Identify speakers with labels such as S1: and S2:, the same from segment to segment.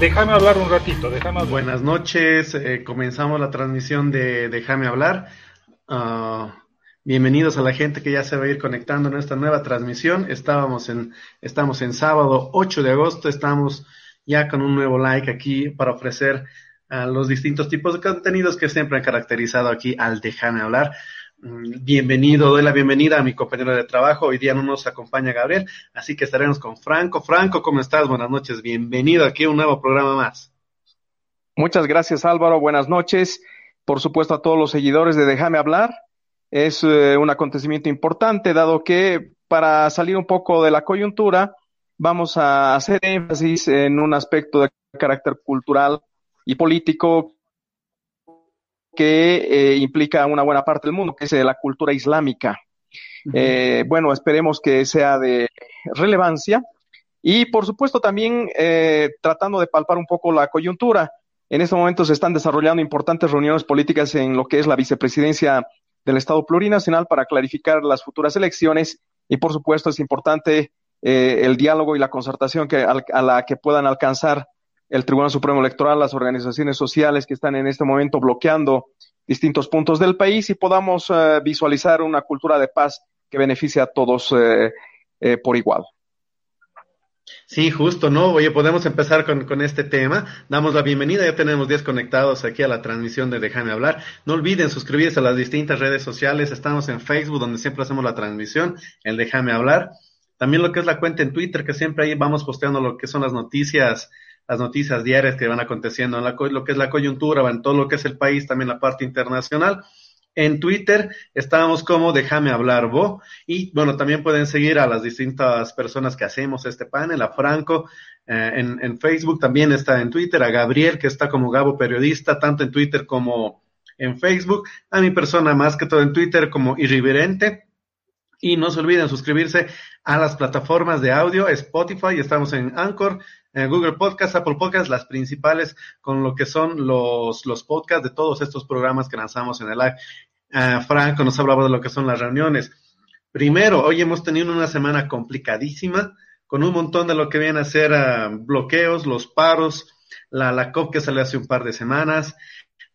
S1: déjame hablar un ratito, déjame hablar.
S2: Buenas noches, eh, comenzamos la transmisión de Déjame hablar. Uh, bienvenidos a la gente que ya se va a ir conectando en esta nueva transmisión. Estábamos en, estamos en sábado 8 de agosto, estamos ya con un nuevo like aquí para ofrecer a los distintos tipos de contenidos que siempre han caracterizado aquí al Déjame hablar. Mm, bienvenido, doy la bienvenida a mi compañero de trabajo. Hoy día no nos acompaña Gabriel, así que estaremos con Franco. Franco, ¿cómo estás? Buenas noches, bienvenido aquí a un nuevo programa más.
S3: Muchas gracias Álvaro, buenas noches. Por supuesto a todos los seguidores de Déjame hablar. Es eh, un acontecimiento importante, dado que para salir un poco de la coyuntura, vamos a hacer énfasis en un aspecto de carácter cultural y político que eh, implica una buena parte del mundo, que es eh, la cultura islámica. Eh, bueno, esperemos que sea de relevancia y, por supuesto, también tratando de palpar un poco la coyuntura. En este momento se están desarrollando importantes reuniones políticas en lo que es la vicepresidencia del Estado plurinacional para clarificar las futuras elecciones y, por supuesto, es importante el diálogo y la concertación que, a la que puedan alcanzar el Tribunal Supremo Electoral, las organizaciones sociales que están en este momento bloqueando distintos puntos del país y podamos eh, visualizar una cultura de paz que beneficie a todos eh, eh, por igual.
S2: Sí, justo, ¿no? Oye, podemos empezar con, con, este tema. Damos la bienvenida, ya tenemos 10 conectados aquí a la transmisión de Déjame hablar. No olviden suscribirse a las distintas redes sociales. Estamos en Facebook, donde siempre hacemos la transmisión, el Déjame hablar. También lo que es la cuenta en Twitter, que siempre ahí vamos posteando lo que son las noticias las noticias diarias que van aconteciendo en la, lo que es la coyuntura, en todo lo que es el país, también la parte internacional. En Twitter estábamos como Déjame hablar, Bo. Y bueno, también pueden seguir a las distintas personas que hacemos este panel, a Franco eh, en, en, Facebook, también está en Twitter, a Gabriel, que está como Gabo Periodista, tanto en Twitter como en Facebook, a mi persona más que todo en Twitter como Irreverente. Y no se olviden suscribirse a las plataformas de audio, Spotify, estamos en Anchor, Google Podcast, Apple Podcast, las principales con lo que son los, los podcasts de todos estos programas que lanzamos en el live. Uh, Franco nos hablaba de lo que son las reuniones. Primero, hoy hemos tenido una semana complicadísima con un montón de lo que viene a ser uh, bloqueos, los paros, la, la COP que salió hace un par de semanas,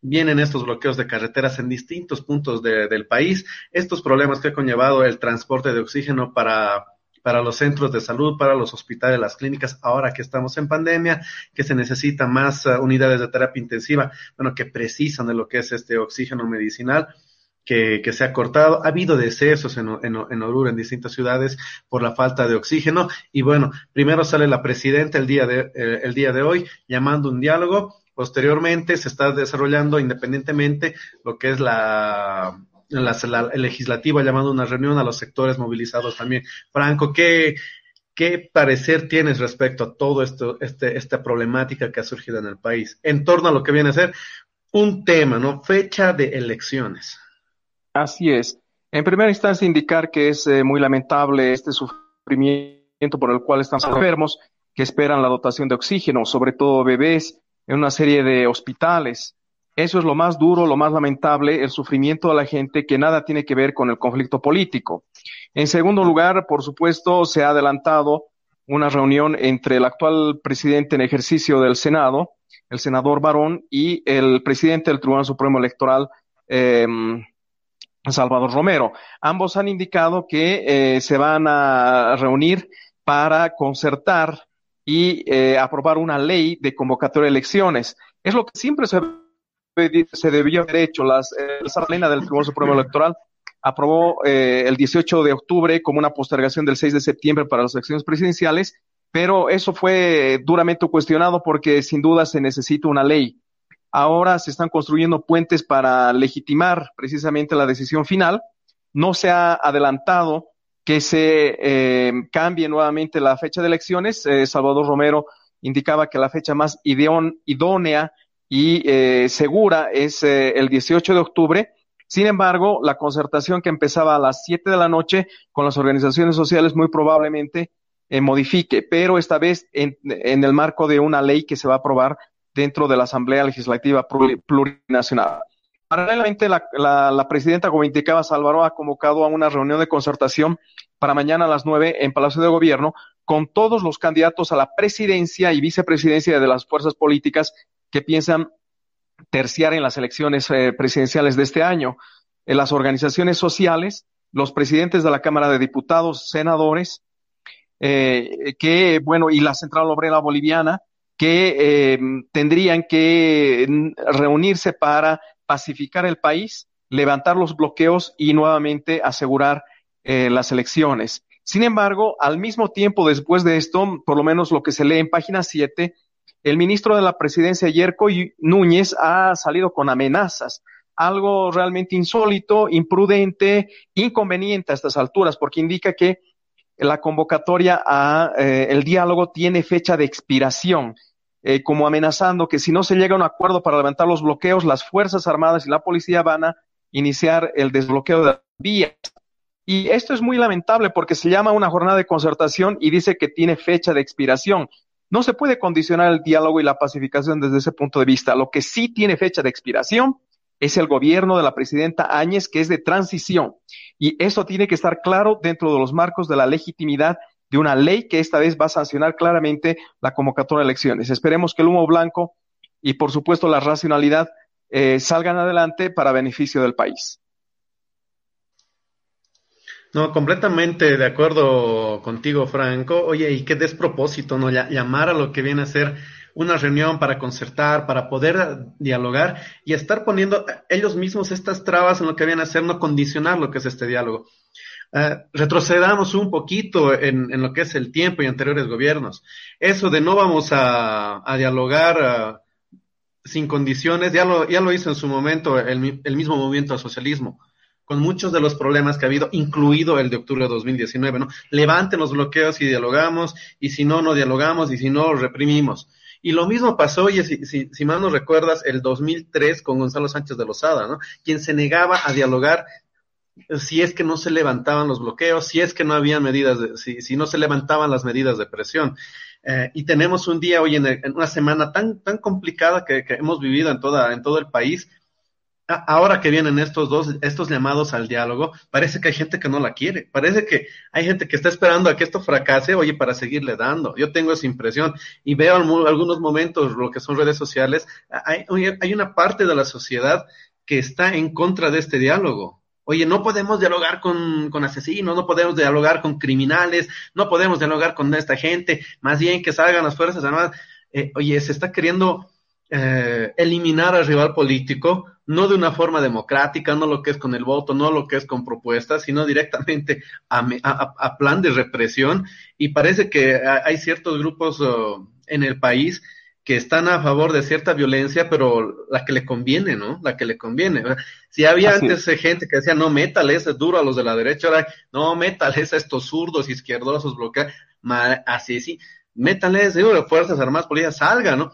S2: vienen estos bloqueos de carreteras en distintos puntos de, del país, estos problemas que ha conllevado el transporte de oxígeno para, para los centros de salud, para los hospitales, las clínicas, ahora que estamos en pandemia, que se necesitan más uh, unidades de terapia intensiva, bueno, que precisan de lo que es este oxígeno medicinal. Que, que, se ha cortado. Ha habido decesos en, en, en, Oruro, en distintas ciudades, por la falta de oxígeno. Y bueno, primero sale la presidenta el día de, eh, el día de hoy llamando un diálogo Posteriormente se está desarrollando independientemente lo que es la, la, la legislativa llamando una reunión a los sectores movilizados también. Franco, ¿qué, ¿Qué parecer tienes respecto a todo esto, este, esta problemática que ha surgido en el país en torno a lo que viene a ser un tema, ¿no? Fecha de elecciones.
S3: Así es. En primera instancia, indicar que es eh, muy lamentable este sufrimiento por el cual están enfermos, que esperan la dotación de oxígeno, sobre todo bebés en una serie de hospitales. Eso es lo más duro, lo más lamentable, el sufrimiento de la gente que nada tiene que ver con el conflicto político. En segundo lugar, por supuesto, se ha adelantado una reunión entre el actual presidente en ejercicio del Senado, el senador Barón, y el presidente del Tribunal Supremo Electoral, eh, Salvador Romero. Ambos han indicado que eh, se van a reunir para concertar y eh, aprobar una ley de convocatoria de elecciones. Es lo que siempre se, se debió haber hecho. Las, eh, la del Tribunal Supremo Electoral aprobó eh, el 18 de octubre como una postergación del 6 de septiembre para las elecciones presidenciales, pero eso fue duramente cuestionado porque sin duda se necesita una ley. Ahora se están construyendo puentes para legitimar precisamente la decisión final. No se ha adelantado que se eh, cambie nuevamente la fecha de elecciones. Eh, Salvador Romero indicaba que la fecha más idónea y eh, segura es eh, el 18 de octubre. Sin embargo, la concertación que empezaba a las 7 de la noche con las organizaciones sociales muy probablemente eh, modifique, pero esta vez en, en, el marco de una ley que se va a aprobar dentro de la Asamblea Legislativa Plurinacional. Paralelamente, la, la, la presidenta, como indicaba Álvaro, ha convocado a una reunión de concertación para mañana a las nueve en Palacio de Gobierno con todos los candidatos a la presidencia y vicepresidencia de las fuerzas políticas que piensan terciar en las elecciones eh, presidenciales de este año. En las organizaciones sociales, los presidentes de la Cámara de Diputados, senadores, eh, que, bueno, y la Central Obrera Boliviana, que eh, tendrían que reunirse para pacificar el país, levantar los bloqueos y nuevamente asegurar las elecciones. Sin embargo, al mismo tiempo, después de esto, por lo menos lo que se lee en página 7, el ministro de la presidencia, Yerko Núñez, ha salido con amenazas, algo realmente insólito, imprudente, inconveniente a estas alturas, porque indica que la convocatoria a eh, el diálogo tiene fecha de expiración, eh, como amenazando que si no se llega a un acuerdo para levantar los bloqueos, las Fuerzas Armadas y la policía van a iniciar el desbloqueo de las vías y esto es muy lamentable porque se llama una jornada de concertación y dice que tiene fecha de expiración. No se puede condicionar el diálogo y la pacificación desde ese punto de vista. Lo que sí tiene fecha de expiración es el gobierno de la presidenta Áñez, que es de transición. Y eso tiene que estar claro dentro de los marcos de la legitimidad de una ley que esta vez va a sancionar claramente la convocatoria de elecciones. Esperemos que el humo blanco y, por supuesto, la racionalidad eh, salgan adelante para beneficio del país.
S2: No, completamente de acuerdo contigo, Franco. Oye, y qué despropósito, ¿no? Llamar a lo que viene a ser una reunión para concertar, para poder dialogar y estar poniendo ellos mismos estas trabas en lo que viene a ser, no condicionar lo que es este diálogo. Uh, retrocedamos un poquito en, lo que es el tiempo y anteriores gobiernos. Eso de no vamos a, dialogar ah, sin condiciones, ya lo, ya lo hizo en su momento el, el mismo movimiento al socialismo con muchos de los problemas que ha habido, incluido el de octubre de 2019, ¿no? Levanten los bloqueos y dialogamos, y si no, no dialogamos, y si no, reprimimos. Y lo mismo pasó, oye, si, si, si mal no recuerdas, el 2003 con Gonzalo Sánchez de Lozada, ¿no? Quien se negaba a dialogar si es que no se levantaban los bloqueos, si es que no había medidas, de, si, si no se levantaban las medidas de presión. Eh, y tenemos un día hoy en, en, una semana tan, tan complicada que, que hemos vivido en, toda, en todo el país, ahora que vienen estos dos, estos llamados al diálogo, parece que hay gente que no la quiere, parece que hay gente que está esperando a que esto fracase, oye, para seguirle dando. Yo tengo esa impresión y veo algunos momentos lo que son redes sociales, hay, una parte de la sociedad que está en contra de este diálogo. Oye, no podemos dialogar con, con asesinos, no podemos dialogar con criminales, no podemos dialogar con esta gente, más bien que salgan las Fuerzas Armadas. Eh, oye, se está queriendo eh, eliminar al rival político, no de una forma democrática, no lo que es con el voto, no lo que es con propuestas, sino directamente a, plan de represión. Y parece que hay ciertos grupos uh, en el país que están a favor de cierta violencia, pero la que le conviene, ¿no? La que le conviene. Si había antes gente que decía, no, métales, es duro a los de la derecha, ahora, no, métales a estos zurdos, izquierdosos, bloquear, así, sí, métales, digo, Fuerzas Armadas, Policía, salga, ¿no?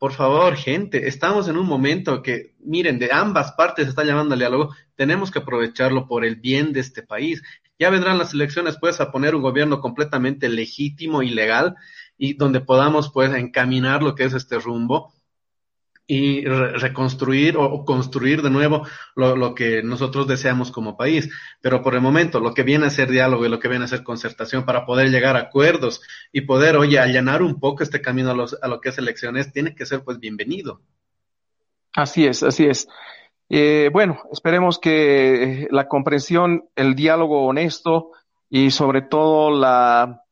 S2: Por favor, gente, estamos en un momento que, miren, de ambas partes está llamando al diálogo, tenemos que aprovecharlo por el bien de este país. Ya vendrán las elecciones, pues, a poner un gobierno completamente legítimo y legal y donde podamos, pues, encaminar lo que es este rumbo y reconstruir o, construir de nuevo lo, lo, que nosotros deseamos como país. Pero por el momento, lo que viene a ser diálogo y lo que viene a ser concertación para poder llegar a acuerdos y poder, oye, allanar un poco este camino a, los, a lo que es elecciones, tiene que ser pues bienvenido.
S3: Así es, así es. Eh, bueno, esperemos que la comprensión, el diálogo honesto y sobre todo la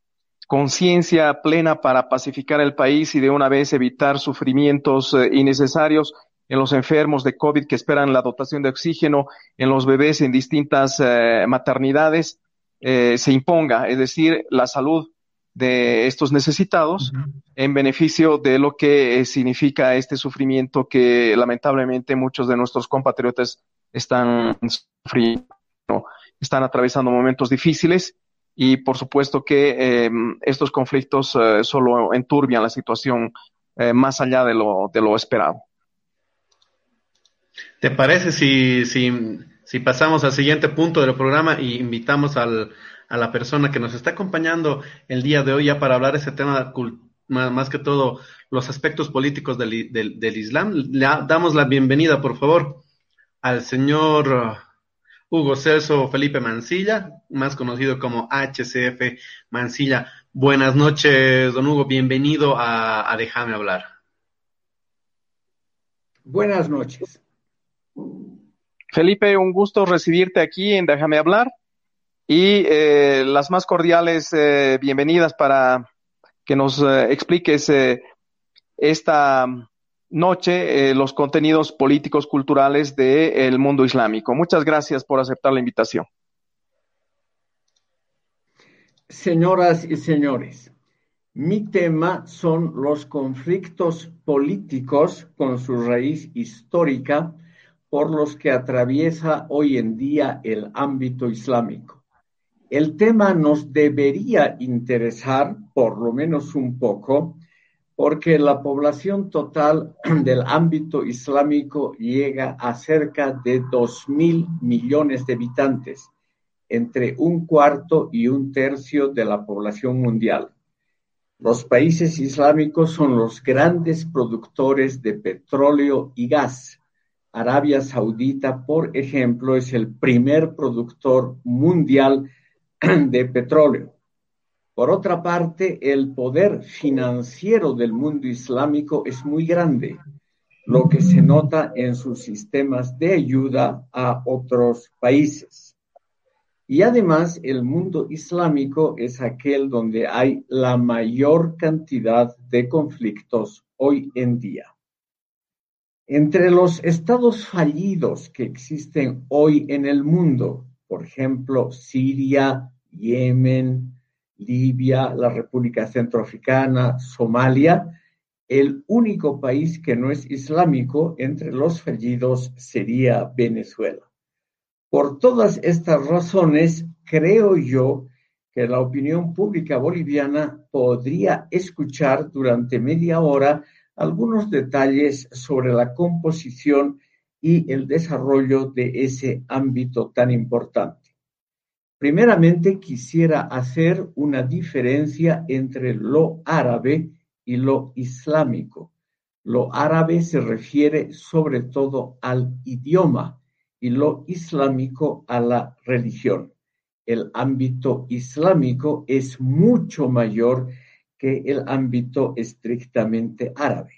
S3: conciencia plena para pacificar el país y de una vez evitar sufrimientos eh, innecesarios en los enfermos de COVID que esperan la dotación de oxígeno, en los bebés en distintas eh, maternidades, eh, se imponga, es decir, la salud de estos necesitados en beneficio de lo que significa este sufrimiento que lamentablemente muchos de nuestros compatriotas están sufriendo, están atravesando momentos difíciles y por supuesto que eh, estos conflictos eh, solo enturbian la situación eh, más allá de lo, de lo esperado.
S2: ¿Te parece si, si, si pasamos al siguiente punto del programa y invitamos al, a la persona que nos está acompañando el día de hoy ya para hablar de ese tema más que todo los aspectos políticos del, del, del Islam? Le damos la bienvenida, por favor, al señor Hugo Celso Felipe Mancilla, más conocido como HCF Mancilla. Buenas noches, don Hugo, bienvenido a, a Déjame hablar.
S4: Buenas noches.
S3: Felipe, un gusto recibirte aquí en Déjame hablar y eh, las más cordiales eh, bienvenidas para que nos eh, expliques eh, esta noche eh, los contenidos políticos culturales del mundo islámico. Muchas gracias por aceptar la invitación.
S4: Señoras y señores, mi tema son los conflictos políticos con su raíz histórica por los que atraviesa hoy en día el ámbito islámico. El tema nos debería interesar, por lo menos un poco, porque la población total del ámbito islámico llega a cerca de dos mil millones de habitantes, entre un cuarto y un tercio de la población mundial. Los países islámicos son los grandes productores de petróleo y gas. Arabia Saudita, por ejemplo, es el primer productor mundial de petróleo. Por otra parte, el poder financiero del mundo islámico es muy grande, lo que se nota en sus sistemas de ayuda a otros países. Y además el mundo islámico es aquel donde hay la mayor cantidad de conflictos hoy en día. Entre los estados fallidos que existen hoy en el mundo, por ejemplo, Siria, Yemen, Libia, la República Centroafricana, Somalia, el único país que no es islámico entre los fallidos sería Venezuela. Por todas estas razones, creo yo que la opinión pública boliviana podría escuchar durante media hora algunos detalles sobre la composición y el desarrollo de ese ámbito tan importante. Primeramente, quisiera hacer una diferencia entre lo árabe y lo islámico. Lo árabe se refiere sobre todo al idioma y lo islámico a la religión. El ámbito islámico es mucho mayor que el ámbito estrictamente árabe.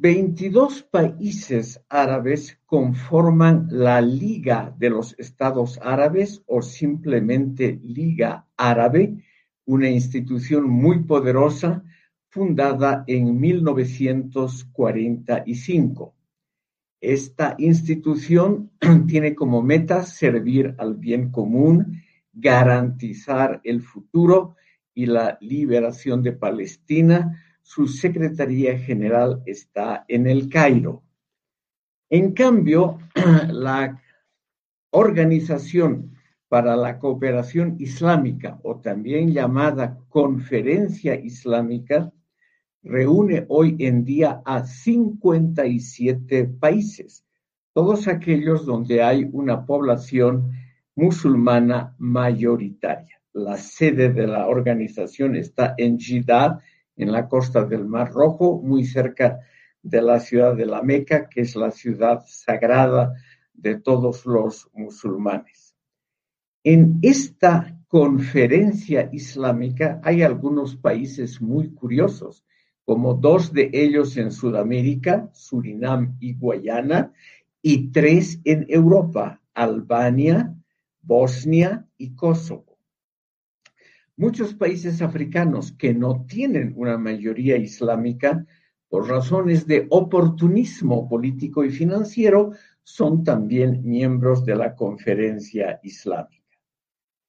S4: 22 países árabes conforman la Liga de los Estados Árabes o simplemente Liga Árabe, una institución muy poderosa fundada en 1945. Esta institución tiene como meta servir al bien común, garantizar el futuro y la liberación de Palestina. Su Secretaría General está en el Cairo. En cambio, la Organización para la Cooperación Islámica, o también llamada Conferencia Islámica, reúne hoy en día a 57 países, todos aquellos donde hay una población musulmana mayoritaria. La sede de la organización está en Jeddah, en la costa del Mar Rojo, muy cerca de la ciudad de la Meca, que es la ciudad sagrada de todos los musulmanes. En esta conferencia islámica hay algunos países muy curiosos como dos de ellos en Sudamérica, Surinam y Guayana, y tres en Europa, Albania, Bosnia y Kosovo. Muchos países africanos que no tienen una mayoría islámica por razones de oportunismo político y financiero son también miembros de la conferencia islámica.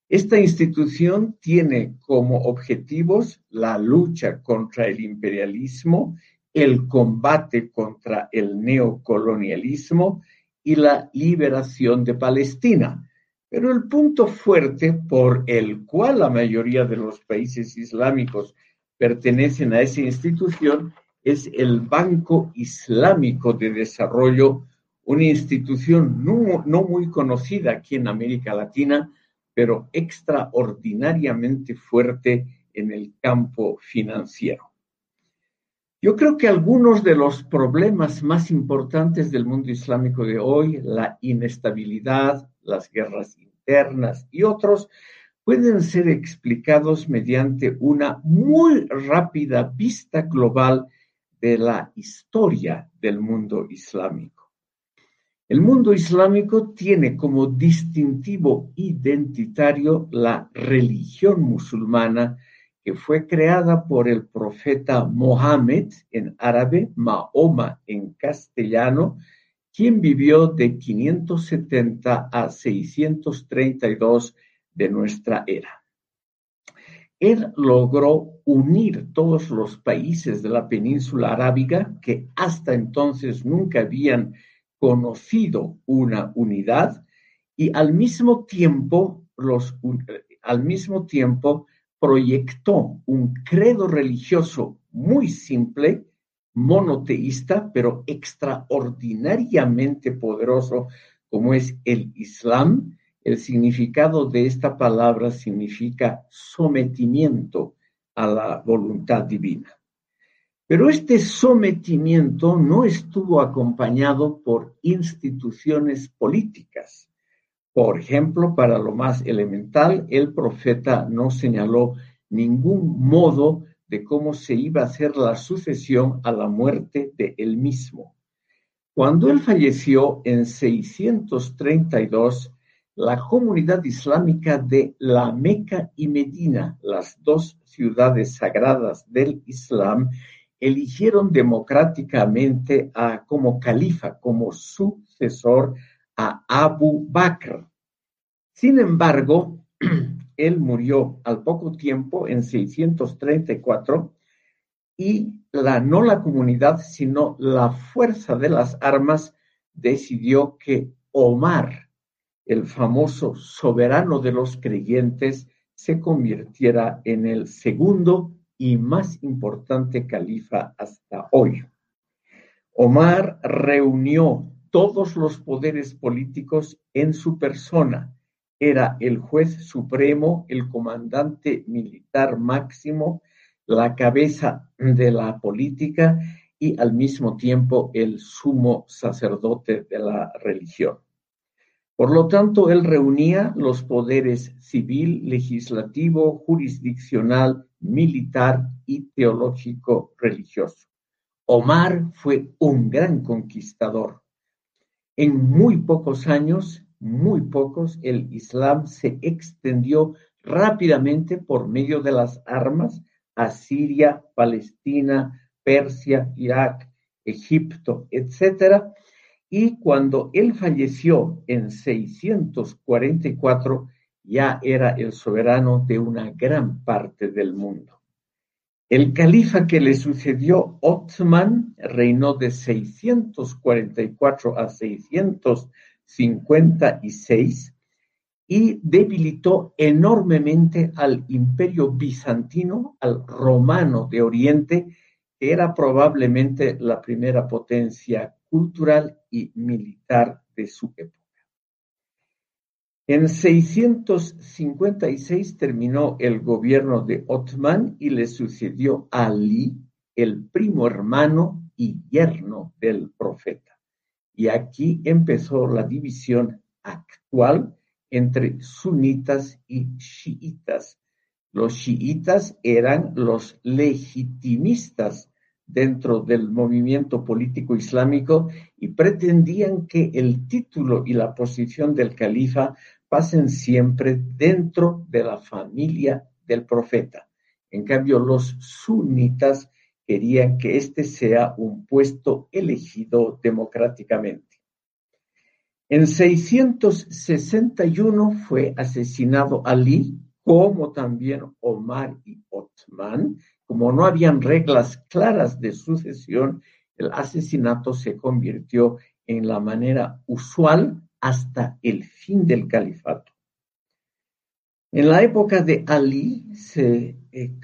S4: Esta institución tiene como objetivos la lucha contra el imperialismo, el combate contra el neocolonialismo y la liberación de Palestina. Pero el punto fuerte por el cual la mayoría de los países islámicos pertenecen a esa institución es el Banco Islámico de Desarrollo, una institución no, no muy conocida aquí en América Latina, pero extraordinariamente fuerte en el campo financiero. Yo creo que algunos de los problemas más importantes del mundo islámico de hoy, la inestabilidad, las guerras internas y otros, pueden ser explicados mediante una muy rápida vista global de la historia del mundo islámico. El mundo islámico tiene como distintivo identitario la religión musulmana que fue creada por el profeta Mohammed en árabe, Mahoma en castellano, quien vivió de 570 a 632 de nuestra era. Él logró unir todos los países de la península arábiga que hasta entonces nunca habían conocido una unidad y al mismo tiempo los al mismo tiempo proyectó un credo religioso muy simple, monoteísta, pero extraordinariamente poderoso como es el Islam. El significado de esta palabra significa sometimiento a la voluntad divina. Pero este sometimiento no estuvo acompañado por instituciones políticas por ejemplo, para lo más elemental, el profeta no señaló ningún modo de cómo se iba a hacer la sucesión a la muerte de él mismo. Cuando él falleció en 632, la comunidad islámica de la Meca y Medina, las dos ciudades sagradas del Islam, eligieron democráticamente a, como califa, como sucesor a Abu Bakr. Sin embargo, él murió al poco tiempo, en 634, y la, no la comunidad, sino la fuerza de las armas decidió que Omar, el famoso soberano de los creyentes, se convirtiera en el segundo y más importante califa hasta hoy. Omar reunió todos los poderes políticos en su persona. Era el juez supremo, el comandante militar máximo, la cabeza de la política y al mismo tiempo el sumo sacerdote de la religión. Por lo tanto, él reunía los poderes civil, legislativo, jurisdiccional, militar y teológico religioso. Omar fue un gran conquistador en muy pocos años, muy pocos, el Islam se extendió rápidamente por medio de las armas a Siria, Palestina, Persia, Irak, Egipto, etc. Y cuando él falleció en 644, ya era el soberano de una gran parte del mundo. El califa que le sucedió, Othman, reinó de 644 a 656 y debilitó enormemente al imperio bizantino, al romano de Oriente, que era probablemente la primera potencia cultural y militar de su época. En 656 terminó el gobierno de Othman y le sucedió Ali, el primo hermano y yerno del profeta. Y aquí empezó la división actual entre sunitas y chiitas. Los chiitas eran los legitimistas dentro del movimiento político islámico y pretendían que el título y la posición del califa pasen siempre dentro de la familia del profeta. En cambio, los sunitas querían que este sea un puesto elegido democráticamente. En 661 fue asesinado Ali, como también Omar y Otman. Como no habían reglas claras de sucesión, el asesinato se convirtió en la manera usual hasta el fin del califato. En la época de Ali eh,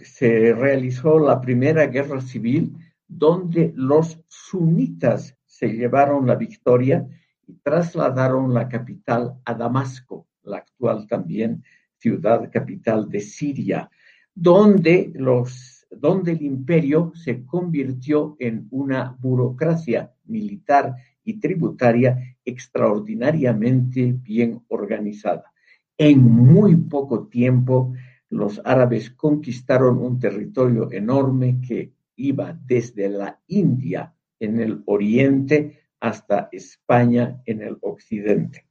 S4: se, realizó la primera guerra civil donde los sunitas se llevaron la victoria y trasladaron la capital a Damasco, la actual también ciudad capital de Siria, donde los, donde el imperio se convirtió en una burocracia militar y tributaria extraordinariamente bien organizada. En muy poco tiempo, los árabes conquistaron un territorio enorme que iba desde la India en el oriente hasta España en el occidente.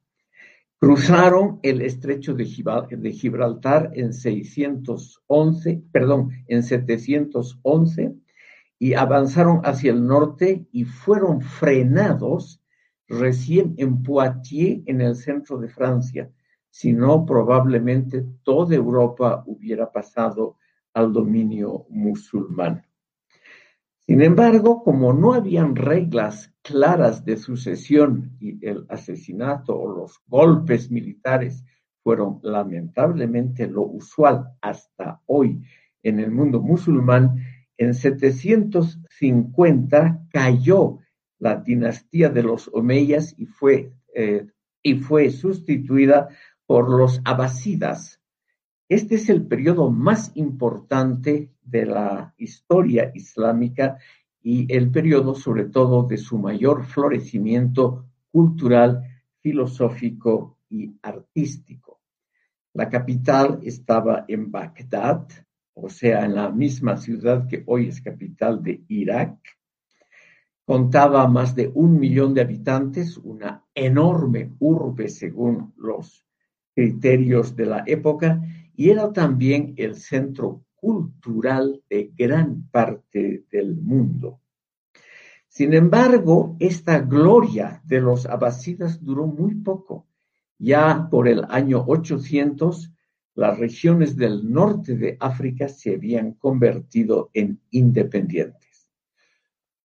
S4: Cruzaron el estrecho de Gibraltar en 611, perdón, en 711 y avanzaron hacia el norte y fueron frenados recién en Poitiers, en el centro de Francia. Si no, probablemente toda Europa hubiera pasado al dominio musulmán. Sin embargo, como no habían reglas claras de sucesión y el asesinato o los golpes militares fueron lamentablemente lo usual hasta hoy en el mundo musulmán, en 750 cayó la dinastía de los Omeyas y fue, eh, y fue sustituida por los abasidas, este es el periodo más importante de la historia islámica y el periodo sobre todo de su mayor florecimiento cultural, filosófico y artístico. La capital estaba en Bagdad, o sea, en la misma ciudad que hoy es capital de Irak. Contaba más de un millón de habitantes, una enorme urbe según los criterios de la época, y era también el centro cultural de gran parte del mundo. Sin embargo, esta gloria de los abasidas duró muy poco. Ya por el año 800, las regiones del norte de África se habían convertido en independientes.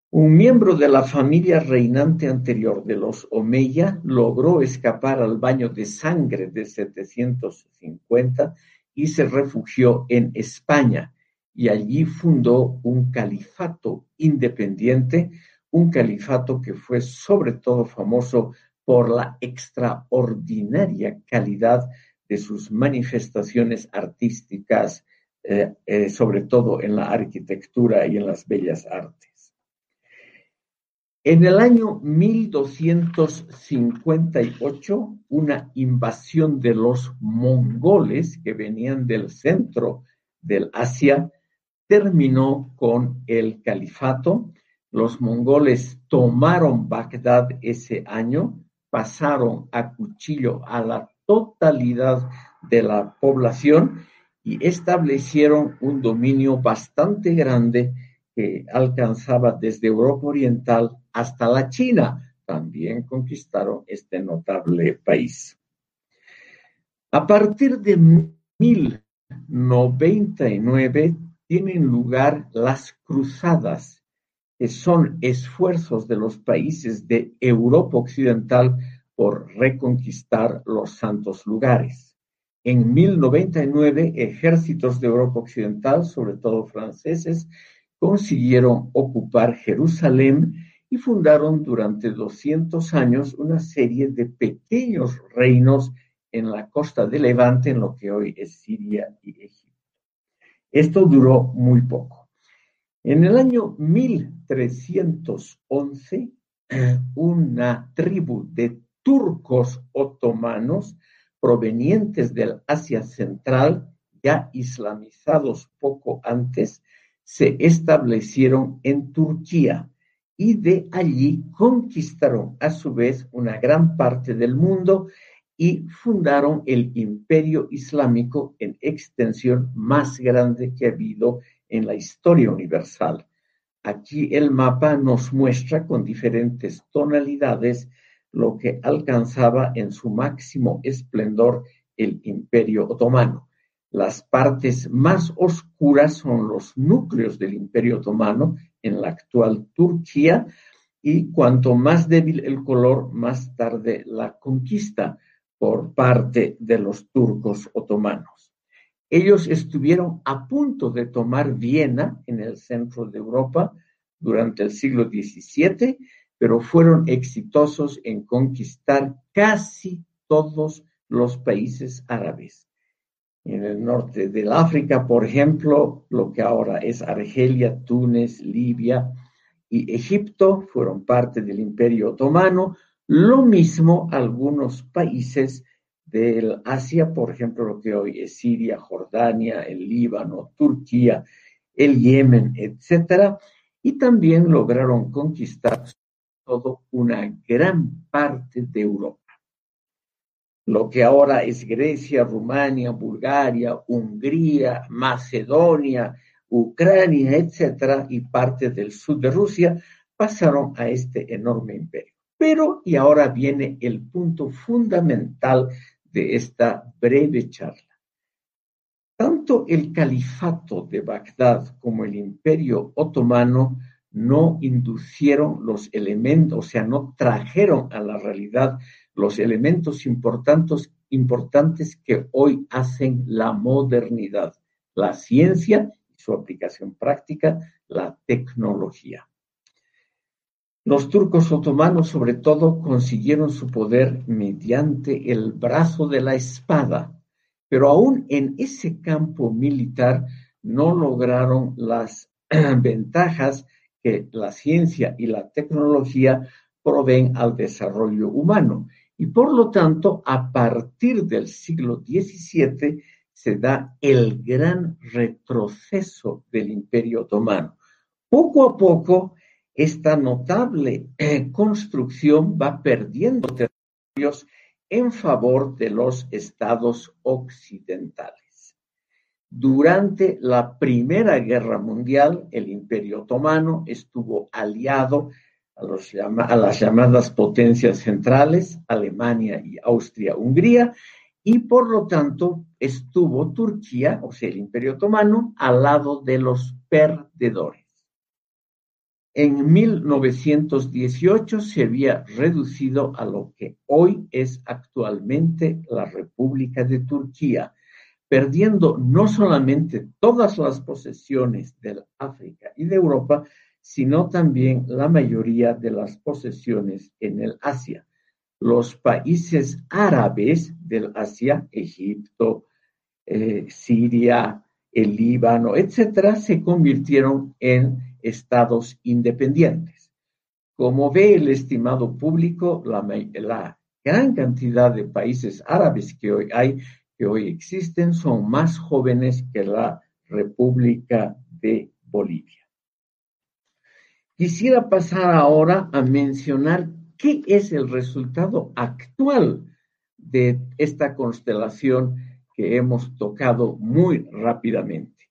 S4: Un miembro de la familia reinante anterior de los Omeya logró escapar al baño de sangre de 750 y se refugió en España y allí fundó un califato independiente, un califato que fue sobre todo famoso por la extraordinaria calidad de sus manifestaciones artísticas, eh, eh, sobre todo en la arquitectura y en las bellas artes. En el año 1258, una invasión de los mongoles que venían del centro del Asia terminó con el califato. Los mongoles tomaron Bagdad ese año, pasaron a cuchillo a la totalidad de la población y establecieron un dominio bastante grande que alcanzaba desde Europa Oriental hasta la China. También conquistaron este notable país. A partir de 1099 tienen lugar las cruzadas, que son esfuerzos de los países de Europa Occidental por reconquistar los santos lugares. En 1099, ejércitos de Europa Occidental, sobre todo franceses, consiguieron ocupar Jerusalén y fundaron durante 200 años una serie de pequeños reinos en la costa de Levante, en lo que hoy es Siria y Egipto. Esto duró muy poco. En el año 1311, una tribu de turcos otomanos provenientes del Asia Central, ya islamizados poco antes, se establecieron en Turquía y de allí conquistaron a su vez una gran parte del mundo y fundaron el imperio islámico en extensión más grande que ha habido en la historia universal. Aquí el mapa nos muestra con diferentes tonalidades lo que alcanzaba en su máximo esplendor el imperio otomano. Las partes más oscuras son los núcleos del Imperio Otomano en la actual Turquía y cuanto más débil el color, más tarde la conquista por parte de los turcos otomanos. Ellos estuvieron a punto de tomar Viena en el centro de Europa durante el siglo XVII, pero fueron exitosos en conquistar casi todos los países árabes en el norte del África, por ejemplo, lo que ahora es Argelia, Túnez, Libia y Egipto fueron parte del Imperio Otomano. Lo mismo algunos países del Asia, por ejemplo, lo que hoy es Siria, Jordania, el Líbano, Turquía, el Yemen, etcétera, y también lograron conquistar todo una gran parte de Europa lo que ahora es Grecia, Rumania, Bulgaria, Hungría, Macedonia, Ucrania, etcétera, y parte del sur de Rusia, pasaron a este enorme imperio. Pero, y ahora viene el punto fundamental de esta breve charla. Tanto el califato de Bagdad como el imperio otomano no inducieron los elementos, o sea, no trajeron a la realidad los elementos importantes, importantes que hoy hacen la modernidad, la ciencia y su aplicación práctica, la tecnología. Los turcos otomanos, sobre todo, consiguieron su poder mediante el brazo de la espada, pero aún en ese campo militar no lograron las ventajas que la ciencia y la tecnología proveen al desarrollo humano y por lo tanto, a partir del siglo XVII se da el gran retroceso del Imperio Otomano. Poco a poco, esta notable eh, construcción va perdiendo territorios en favor de los estados occidentales. Durante la Primera Guerra Mundial, el Imperio Otomano estuvo aliado a, las llamadas potencias centrales, Alemania y Austria-Hungría, y por lo tanto estuvo Turquía, o sea, el Imperio Otomano, al lado de los perdedores. En 1918 se había reducido a lo que hoy es actualmente la República de Turquía, perdiendo no solamente todas las posesiones del África y de Europa, sino también la mayoría de las posesiones en el Asia. Los países árabes del Asia, Egipto, eh, Siria, el Líbano, etcétera, se convirtieron en estados independientes. Como ve el estimado público, la, la gran cantidad de países árabes que hoy hay, que hoy existen, son más jóvenes que la República de Bolivia. Quisiera pasar ahora a mencionar qué es el resultado actual de esta constelación que hemos tocado muy rápidamente.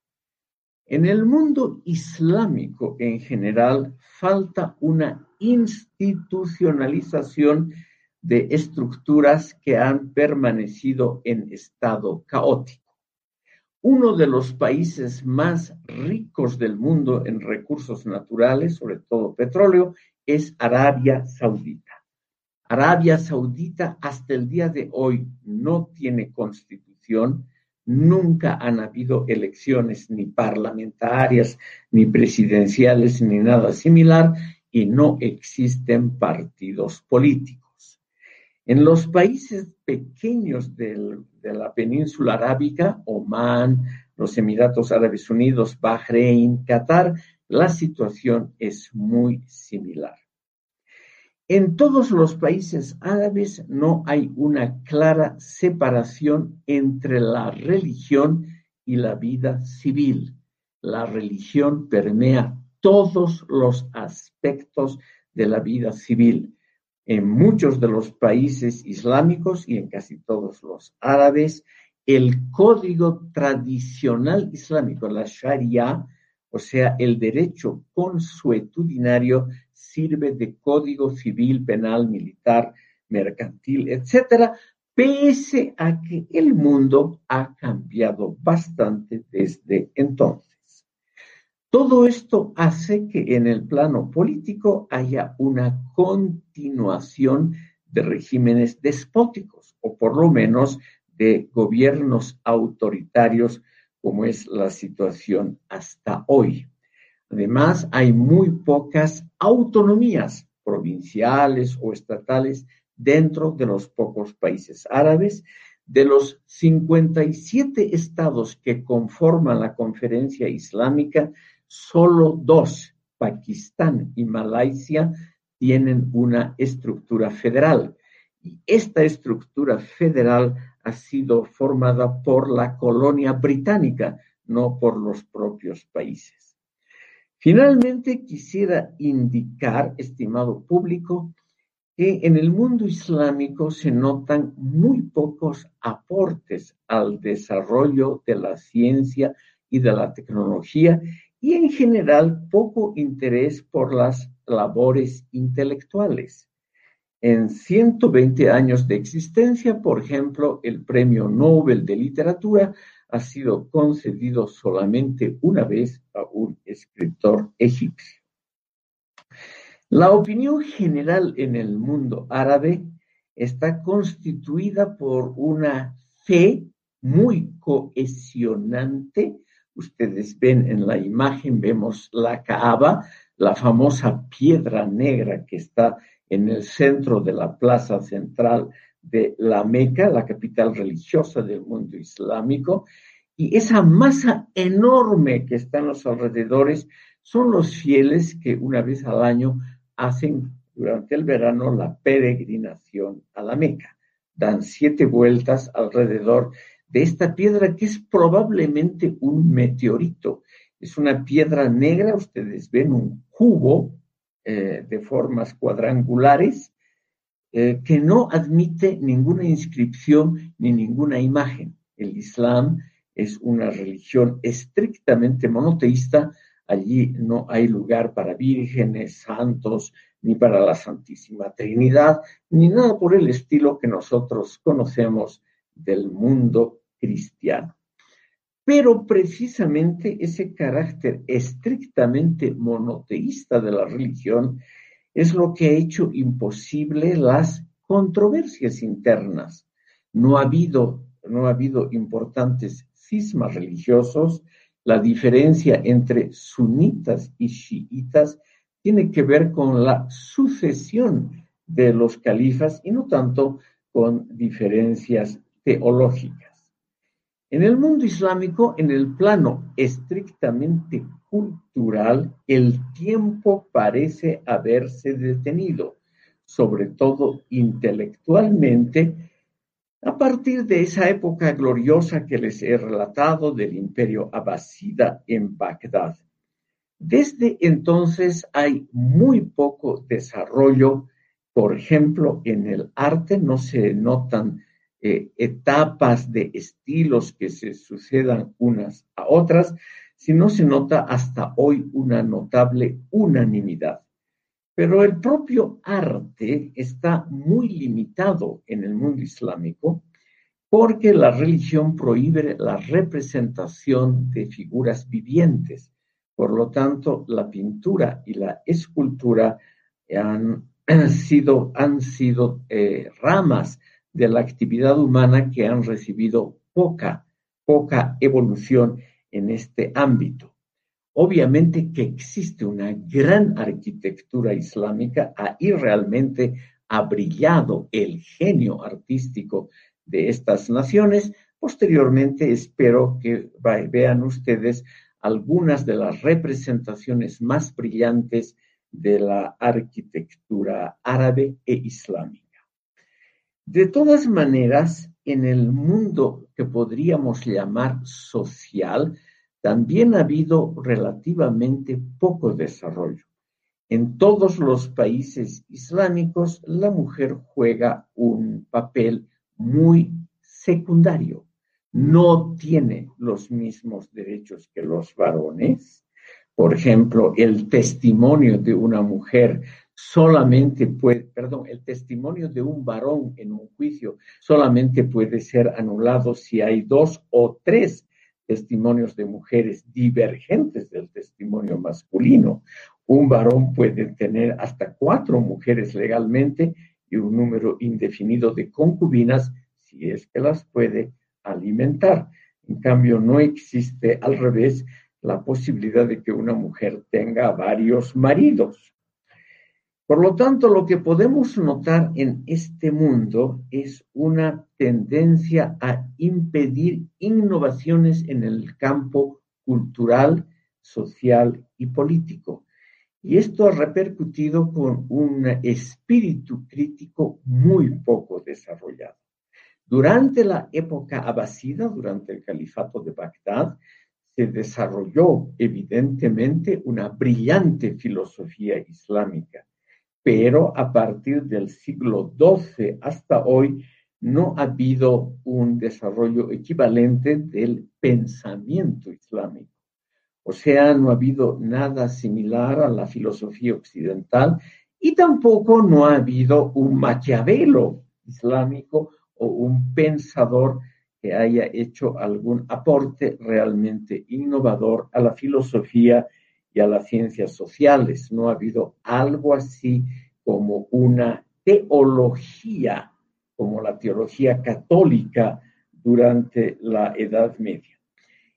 S4: En el mundo islámico en general falta una institucionalización de estructuras que han permanecido en estado caótico uno de los países más ricos del mundo en recursos naturales, sobre todo petróleo, es Arabia Saudita. Arabia Saudita hasta el día de hoy no tiene constitución, nunca han habido elecciones ni parlamentarias, ni presidenciales, ni nada similar, y no existen partidos políticos. En los países pequeños de la península arábica, Omán, los Emiratos Árabes Unidos, Bahrein, Qatar, la situación es muy similar. En todos los países árabes no hay una clara separación entre la religión y la vida civil. La religión permea todos los aspectos de la vida civil en muchos de los países islámicos y en casi todos los árabes, el código tradicional islámico, la Sharia, o sea, el derecho consuetudinario, sirve de código civil, penal, militar, mercantil, etcétera, pese a que el mundo ha cambiado bastante desde entonces. Todo esto hace que en el plano político haya una continuación de regímenes despóticos o por lo menos de gobiernos autoritarios como es la situación hasta hoy. Además, hay muy pocas autonomías provinciales o estatales dentro de los pocos países árabes, de los 57 estados que conforman la conferencia islámica, solo dos, Pakistán y Malasia, tienen una estructura federal. Y esta estructura federal ha sido formada por la colonia británica, no por los propios países. Finalmente, quisiera indicar, estimado público, que en el mundo islámico se notan muy pocos aportes al desarrollo de la ciencia y de la tecnología y en general poco interés por las labores intelectuales. En 120 años de existencia, por ejemplo, el Premio Nobel de Literatura ha sido concedido solamente una vez a un escritor egipcio. La opinión general en el mundo árabe está constituida por una fe muy cohesionante. Ustedes ven en la imagen, vemos la Kaaba, la famosa piedra negra que está en el centro de la plaza central de la Meca, la capital religiosa del mundo islámico, y esa masa enorme que está en los alrededores son los fieles que una vez al año hacen durante el verano la peregrinación a la Meca. Dan siete vueltas alrededor de esta piedra que es probablemente un meteorito. Es una piedra negra, ustedes ven un cubo eh, de formas cuadrangulares eh, que no admite ninguna inscripción ni ninguna imagen. El Islam es una religión estrictamente monoteísta, Allí no hay lugar para vírgenes, santos, ni para la Santísima Trinidad, ni nada por el estilo que nosotros conocemos del mundo cristiano. Pero precisamente ese carácter estrictamente monoteísta de la religión es lo que ha hecho imposible las controversias internas. No ha habido, no ha habido importantes cismas religiosos, la diferencia entre sunitas y chiitas tiene que ver con la sucesión de los califas y no tanto con diferencias teológicas. En el mundo islámico, en el plano estrictamente cultural, el tiempo parece haberse detenido, sobre todo intelectualmente, a partir de esa época gloriosa que les he relatado del imperio abasida en Bagdad. Desde entonces hay muy poco desarrollo, por ejemplo, en el arte no se notan eh, etapas de estilos que se sucedan unas a otras, sino se nota hasta hoy una notable unanimidad. Pero el propio arte está muy limitado en el mundo islámico porque la religión prohíbe la representación de figuras vivientes. Por lo tanto, la pintura y la escultura han, sido, han sido eh, ramas de la actividad humana que han recibido poca, poca evolución en este ámbito. Obviamente que existe una gran arquitectura islámica, ahí realmente ha brillado el genio artístico de estas naciones. Posteriormente espero que vean ustedes algunas de las representaciones más brillantes de la arquitectura árabe e islámica. De todas maneras, en el mundo que podríamos llamar social, también ha habido relativamente poco desarrollo. En todos los países islámicos, la mujer juega un papel muy secundario. No tiene los mismos derechos que los varones. Por ejemplo, el testimonio de una mujer solamente puede, perdón, el testimonio de un varón en un juicio solamente puede ser anulado si hay dos o tres testimonios de mujeres divergentes del testimonio masculino. Un varón puede tener hasta cuatro mujeres legalmente y un número indefinido de concubinas si es que las puede alimentar. En cambio, no existe al revés la posibilidad de que una mujer tenga varios maridos. Por lo tanto, lo que podemos notar en este mundo es una tendencia a impedir innovaciones en el campo cultural, social y político. Y esto ha repercutido con un espíritu crítico muy poco desarrollado. Durante la época abasida, durante el califato de Bagdad, se desarrolló evidentemente una brillante filosofía islámica pero a partir del siglo XII hasta hoy no ha habido un desarrollo equivalente del pensamiento islámico. O sea, no ha habido nada similar a la filosofía occidental y tampoco no ha habido un Maquiavelo islámico o un pensador que haya hecho algún aporte realmente innovador a la filosofía y a las ciencias sociales. No ha habido algo así como una teología, como la teología católica durante la Edad Media.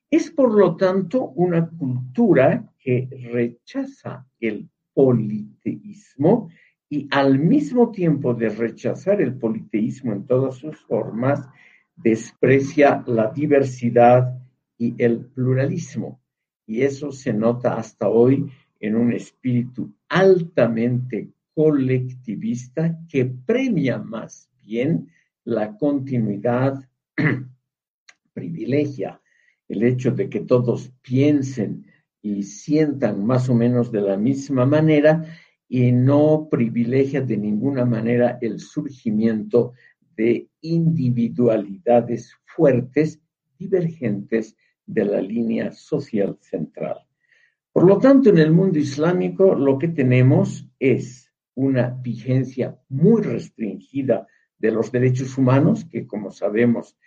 S4: Es por lo tanto una cultura que rechaza el politeísmo y al mismo tiempo de rechazar el politeísmo en todas sus formas, desprecia la diversidad y el pluralismo y eso se nota hasta hoy en un espíritu altamente colectivista que premia más bien la continuidad, privilegia. El hecho de que todos piensen y sientan más o menos de la misma manera y no privilegia de ninguna manera el surgimiento de individualidades fuertes, divergentes de la línea social central. Por lo tanto, en el mundo islámico lo que tenemos es una vigencia muy restringida de los derechos humanos, que como sabemos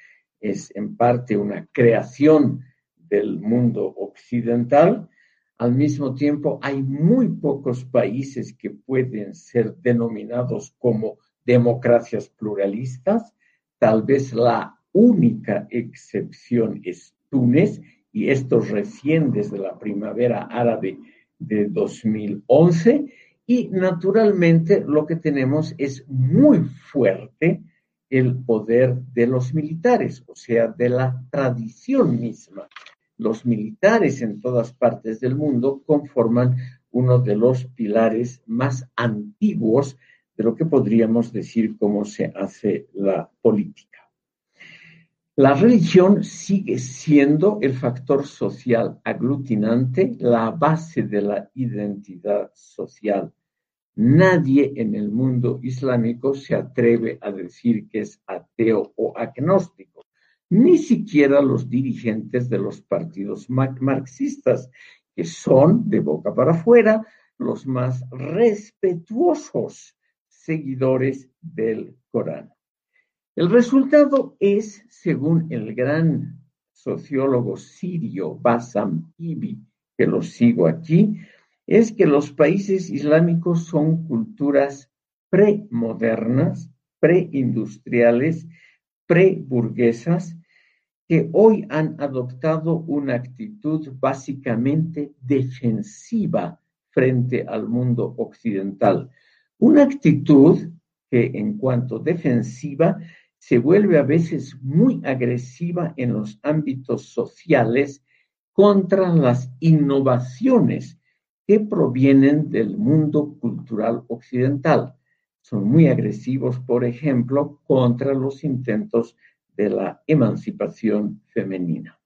S4: es en parte una creación del mundo occidental. Al mismo tiempo, hay muy pocos países que pueden ser denominados como democracias pluralistas. Tal vez la única excepción es Túnez, y esto recién desde la primavera árabe de 2011. Y naturalmente lo que tenemos es muy fuerte el poder de los militares, o sea, de la tradición misma. Los militares en todas partes del mundo conforman uno de los pilares más antiguos de lo que podríamos decir cómo se hace la política. La religión sigue siendo el factor social aglutinante, la base de la identidad social. Nadie en el mundo islámico se atreve a decir que es ateo o agnóstico, ni siquiera los dirigentes de los partidos marxistas, que son, de boca para afuera, los más respetuosos seguidores del Corán. El resultado es, según el gran sociólogo sirio Bassam Ibi, que lo sigo aquí, es que los países islámicos son culturas premodernas, preindustriales, preburguesas, que hoy han adoptado una actitud básicamente defensiva frente al mundo occidental. Una actitud que en cuanto defensiva se vuelve a veces muy agresiva en los ámbitos sociales contra las innovaciones que provienen del mundo cultural occidental. Son muy agresivos, por ejemplo, contra los intentos de la emancipación femenina.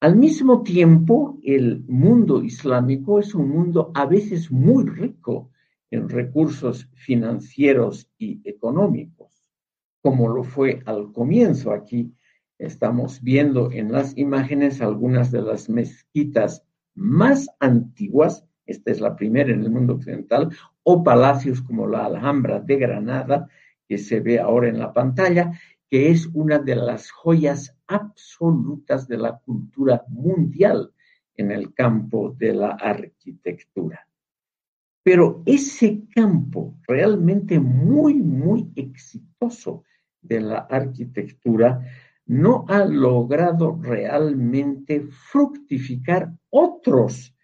S4: Al mismo tiempo, el mundo islámico es un mundo a veces muy rico en recursos financieros y económicos como lo fue al comienzo. Aquí estamos viendo en las imágenes algunas de las mezquitas más antiguas, esta es la primera en el mundo occidental, o palacios como la Alhambra de Granada, que se ve ahora en la pantalla, que es una de las joyas absolutas de la cultura mundial en el campo de la arquitectura. Pero ese campo realmente muy, muy exitoso de la arquitectura no ha logrado realmente fructificar otros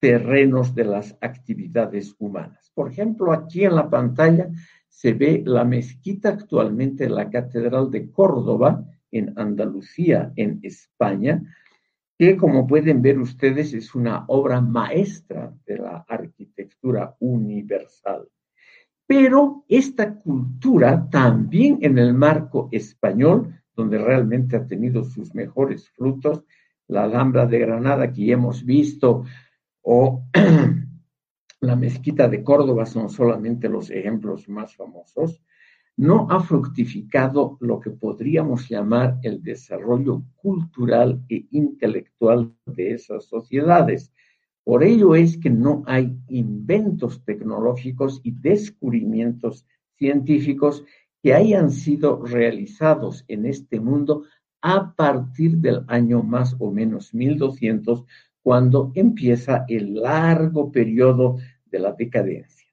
S4: terrenos de las actividades humanas. Por ejemplo, aquí en la pantalla se ve la mezquita actualmente de la Catedral de Córdoba, en Andalucía, en España, que como pueden ver ustedes es una obra maestra de la arquitectura universal. Pero esta cultura también en el marco español, donde realmente ha tenido sus mejores frutos, la Alhambra de Granada que ya hemos visto, o la mezquita de Córdoba son solamente los ejemplos más famosos, no ha fructificado lo que podríamos llamar el desarrollo cultural e intelectual de esas sociedades. Por ello es que no hay inventos tecnológicos y descubrimientos científicos que hayan sido realizados en este mundo a partir del año más o menos 1200, cuando empieza el largo periodo de la decadencia.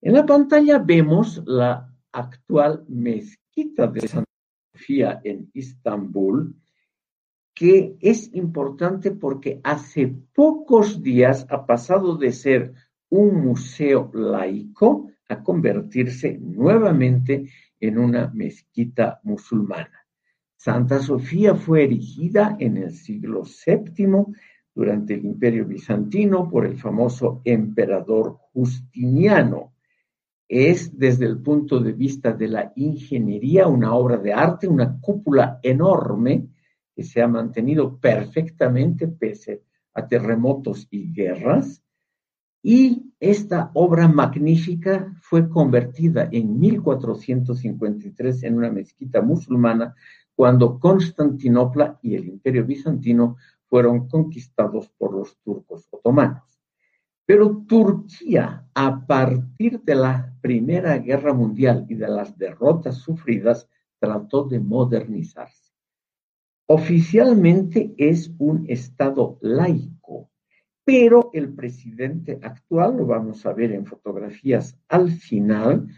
S4: En la pantalla vemos la actual mezquita de Santa Sofía en Istambul, que es importante porque hace pocos días ha pasado de ser un museo laico a convertirse nuevamente en una mezquita musulmana. Santa Sofía fue erigida en el siglo VII durante el Imperio Bizantino por el famoso emperador Justiniano es desde el punto de vista de la ingeniería una obra de arte, una cúpula enorme que se ha mantenido perfectamente pese a terremotos y guerras. Y esta obra magnífica fue convertida en 1453 en una mezquita musulmana cuando Constantinopla y el imperio bizantino fueron conquistados por los turcos otomanos. Pero Turquía, a partir de la Primera Guerra Mundial y de las derrotas sufridas, trató de modernizarse. Oficialmente es un Estado laico, pero el presidente actual, lo vamos a ver en fotografías al final,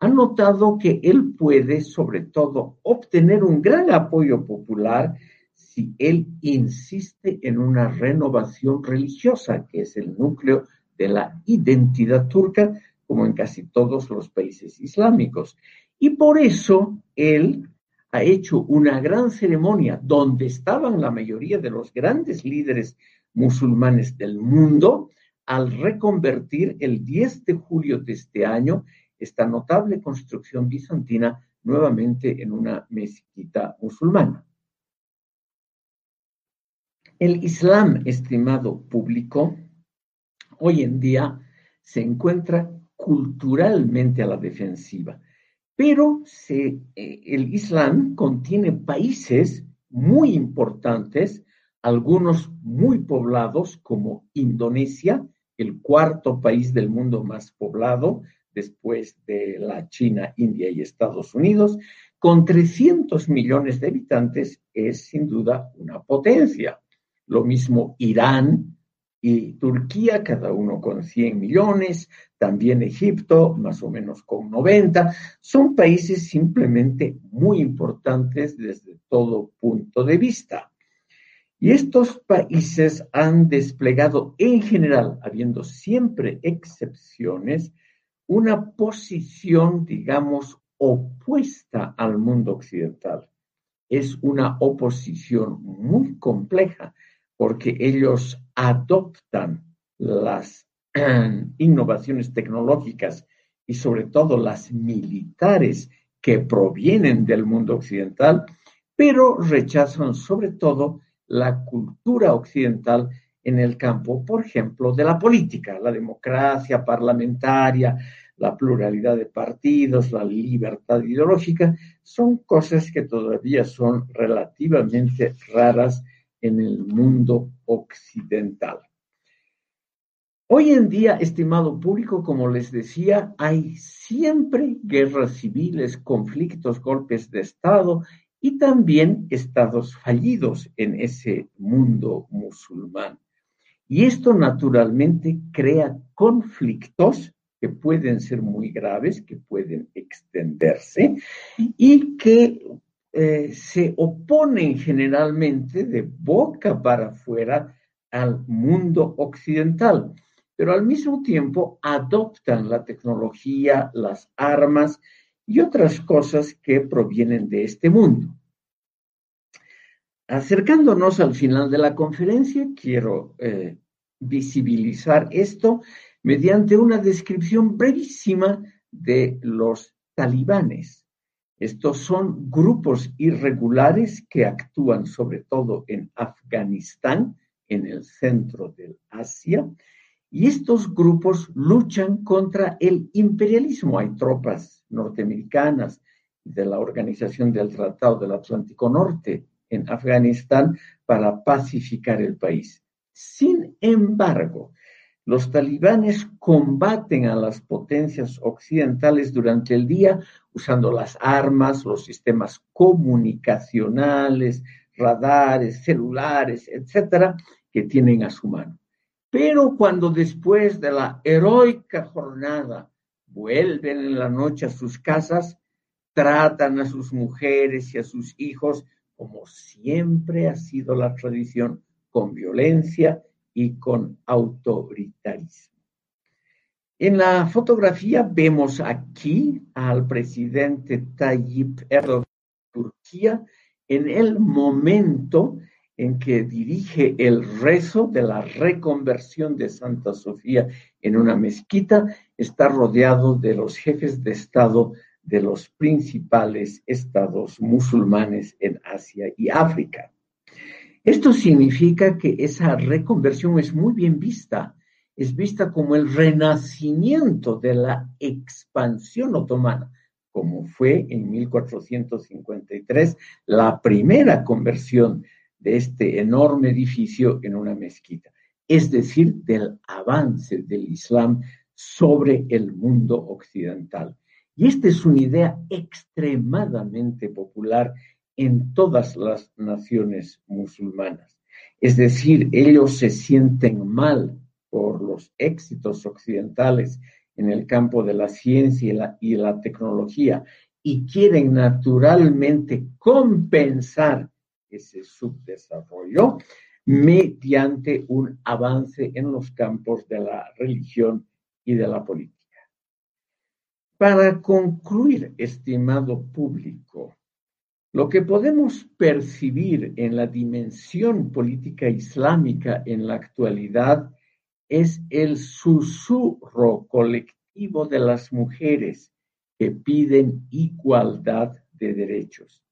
S4: ha notado que él puede, sobre todo, obtener un gran apoyo popular si él insiste en una renovación religiosa, que es el núcleo de la identidad turca, como en casi todos los países islámicos. Y por eso él ha hecho una gran ceremonia donde estaban la mayoría de los grandes líderes musulmanes del mundo al reconvertir el 10 de julio de este año esta notable construcción bizantina nuevamente en una mezquita musulmana. El Islam, estimado público, hoy en día se encuentra culturalmente a la defensiva, pero eh, el Islam contiene países muy importantes, algunos muy poblados como Indonesia, el cuarto país del mundo más poblado después de la China, India y Estados Unidos, con 300 millones de habitantes es sin duda una potencia. Lo mismo Irán, y Turquía, cada uno con 100 millones, también Egipto, más o menos con 90, son países simplemente muy importantes desde todo punto de vista. Y estos países han desplegado en general, habiendo siempre excepciones, una posición, digamos, opuesta al mundo occidental. Es una oposición muy compleja porque ellos adoptan las innovaciones tecnológicas y sobre todo las militares que provienen del mundo occidental, pero rechazan sobre todo la cultura occidental en el campo, por ejemplo, de la política, la democracia parlamentaria, la pluralidad de partidos, la libertad ideológica, son cosas que todavía son relativamente raras en el mundo occidental. Hoy en día, estimado público, como les decía, hay siempre guerras civiles, conflictos, golpes de Estado y también estados fallidos en ese mundo musulmán. Y esto naturalmente crea conflictos que pueden ser muy graves, que pueden extenderse y que eh, se oponen generalmente de boca para afuera al mundo occidental, pero al mismo tiempo adoptan la tecnología, las armas y otras cosas que provienen de este mundo. Acercándonos al final de la conferencia, quiero eh, visibilizar esto mediante una descripción brevísima de los talibanes. Estos son grupos irregulares que actúan sobre todo en Afganistán, en el centro del Asia, y estos grupos luchan contra el imperialismo. Hay tropas norteamericanas de la Organización del Tratado del Atlántico Norte en Afganistán para pacificar el país. Sin embargo, los talibanes combaten a las potencias occidentales durante el día usando las armas, los sistemas comunicacionales, radares, celulares, etcétera, que tienen a su mano. Pero cuando después de la heroica jornada vuelven en la noche a sus casas, tratan a sus mujeres y a sus hijos como siempre ha sido la tradición, con violencia y con autoritarismo. En la fotografía vemos aquí al presidente Tayyip Erdogan de Turquía en el momento en que dirige el rezo de la reconversión de Santa Sofía en una mezquita, está rodeado de los jefes de Estado de los principales estados musulmanes en Asia y África. Esto significa que esa reconversión es muy bien vista, es vista como el renacimiento de la expansión otomana, como fue en 1453 la primera conversión de este enorme edificio en una mezquita, es decir, del avance del Islam sobre el mundo occidental. Y esta es una idea extremadamente popular en todas las naciones musulmanas. Es decir, ellos se sienten mal por los éxitos occidentales en el campo de la ciencia y la, tecnología y quieren naturalmente compensar ese subdesarrollo mediante un avance en los campos de la religión y de la política. Para concluir, estimado público, lo que podemos percibir en la dimensión política islámica en la actualidad es el susurro colectivo de las mujeres que piden igualdad de derechos.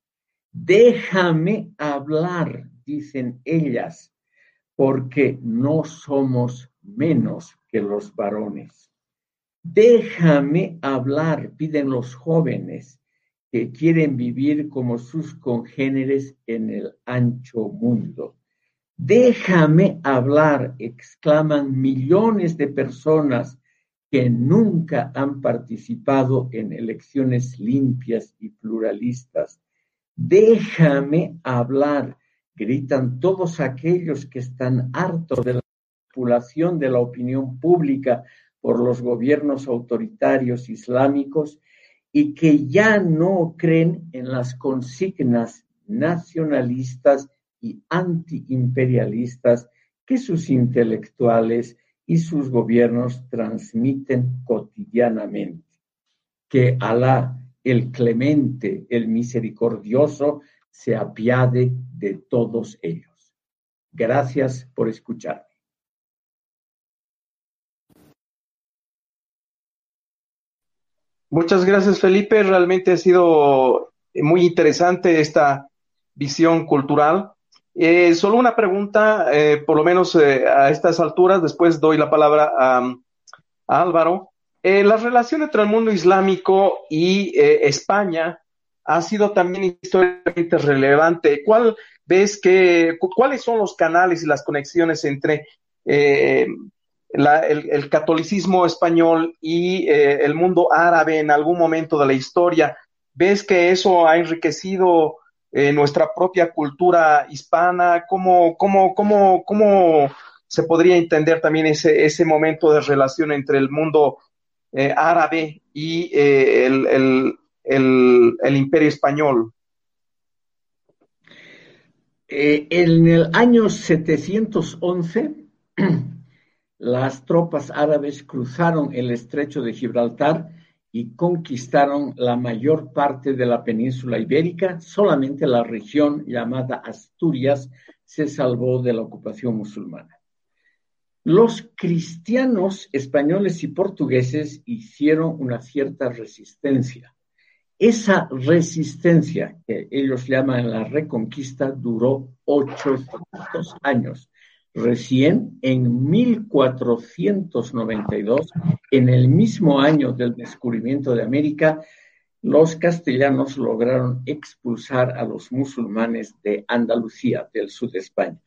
S4: Déjame hablar, dicen ellas, porque no somos menos que los varones. Déjame hablar, piden los jóvenes que quieren vivir como sus congéneres en el ancho mundo. Déjame hablar, exclaman millones de personas que nunca han participado en elecciones limpias y pluralistas. Déjame hablar, gritan todos aquellos que están hartos de la manipulación de la opinión pública por los gobiernos autoritarios islámicos y que ya no creen en las consignas nacionalistas y antiimperialistas que sus intelectuales y sus gobiernos transmiten cotidianamente. Que Alá, el clemente, el misericordioso, se apiade de todos ellos. Gracias por escuchar.
S3: Muchas gracias, Felipe. Realmente ha sido muy interesante esta visión cultural. Eh, solo una pregunta, eh, por lo menos eh, a estas alturas, después doy la palabra a, Álvaro. la relación entre el mundo islámico y España ha sido también históricamente relevante. ¿Cuál ves que, cuáles son los canales y las conexiones entre el, catolicismo español y eh, el mundo árabe en algún momento de la historia. ¿Ves que eso ha enriquecido eh, nuestra propia cultura hispana? ¿Cómo, cómo, cómo, cómo se podría entender también ese, ese momento de relación entre el mundo eh, árabe y el, el imperio español?
S4: En el año 711, las tropas árabes cruzaron el estrecho de Gibraltar y conquistaron la mayor parte de la península ibérica. Solamente la región llamada Asturias se salvó de la ocupación musulmana. Los cristianos españoles y portugueses hicieron una cierta resistencia. Esa resistencia que ellos llaman la reconquista duró 800 años. Recién en 1492, en el mismo año del descubrimiento de América, los castellanos lograron expulsar a los musulmanes de Andalucía, del sur de España.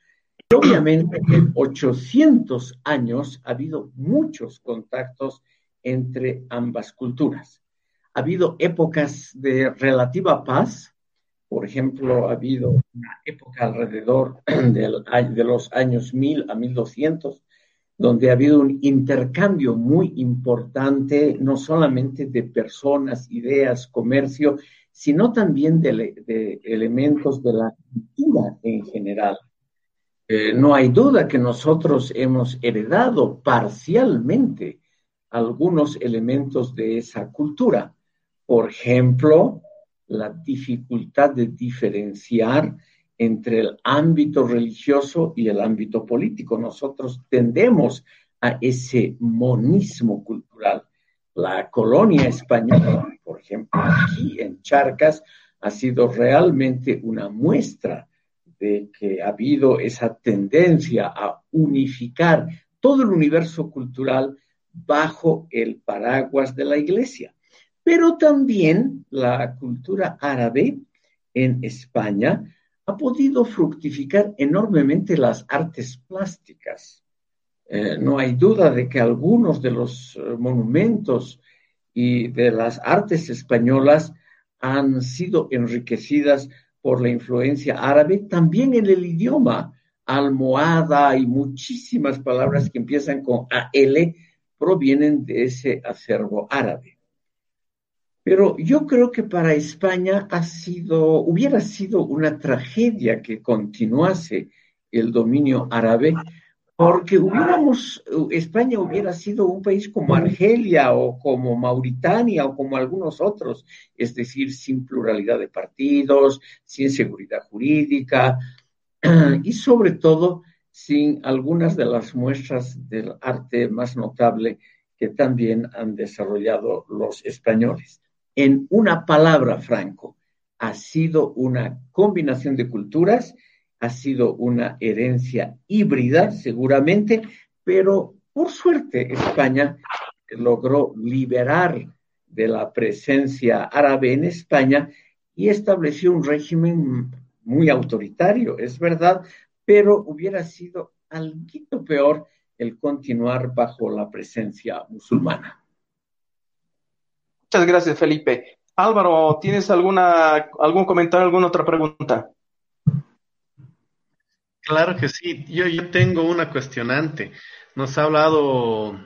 S4: Y obviamente en 800 años ha habido muchos contactos entre ambas culturas. Ha habido épocas de relativa paz, por ejemplo, ha habido una época alrededor de los años 1000 a 1200, donde ha habido un intercambio muy importante, no solamente de personas, ideas, comercio, sino también de, elementos de la cultura en general. Eh, no hay duda que nosotros hemos heredado parcialmente algunos elementos de esa cultura. Por ejemplo, la dificultad de diferenciar entre el ámbito religioso y el ámbito político. Nosotros tendemos a ese monismo cultural. La colonia española, por ejemplo, aquí en Charcas, ha sido realmente una muestra de que ha habido esa tendencia a unificar todo el universo cultural bajo el paraguas de la iglesia. Pero también la cultura árabe en España ha podido fructificar enormemente las artes plásticas. Eh, no hay duda de que algunos de los eh, monumentos y de las artes españolas han sido enriquecidas por la influencia árabe, también en el idioma. Almohada y muchísimas palabras que empiezan con AL provienen de ese acervo árabe. Pero yo creo que para España ha sido, hubiera sido una tragedia que continuase el dominio árabe, porque hubiéramos, España hubiera sido un país como Argelia o como Mauritania o como algunos otros, es decir, sin pluralidad de partidos, sin seguridad jurídica y sobre todo sin algunas de las muestras del arte más notable que también han desarrollado los españoles en una palabra, Franco, ha sido una combinación de culturas, ha sido una herencia híbrida, seguramente, pero por suerte España logró liberar de la presencia árabe en España y estableció un régimen muy autoritario, es verdad, pero hubiera sido algo peor el continuar bajo la presencia musulmana.
S3: Muchas gracias, Felipe. Álvaro, ¿tienes alguna, algún comentario, alguna otra pregunta?
S2: Claro que sí. Yo, yo tengo una cuestionante. Nos ha hablado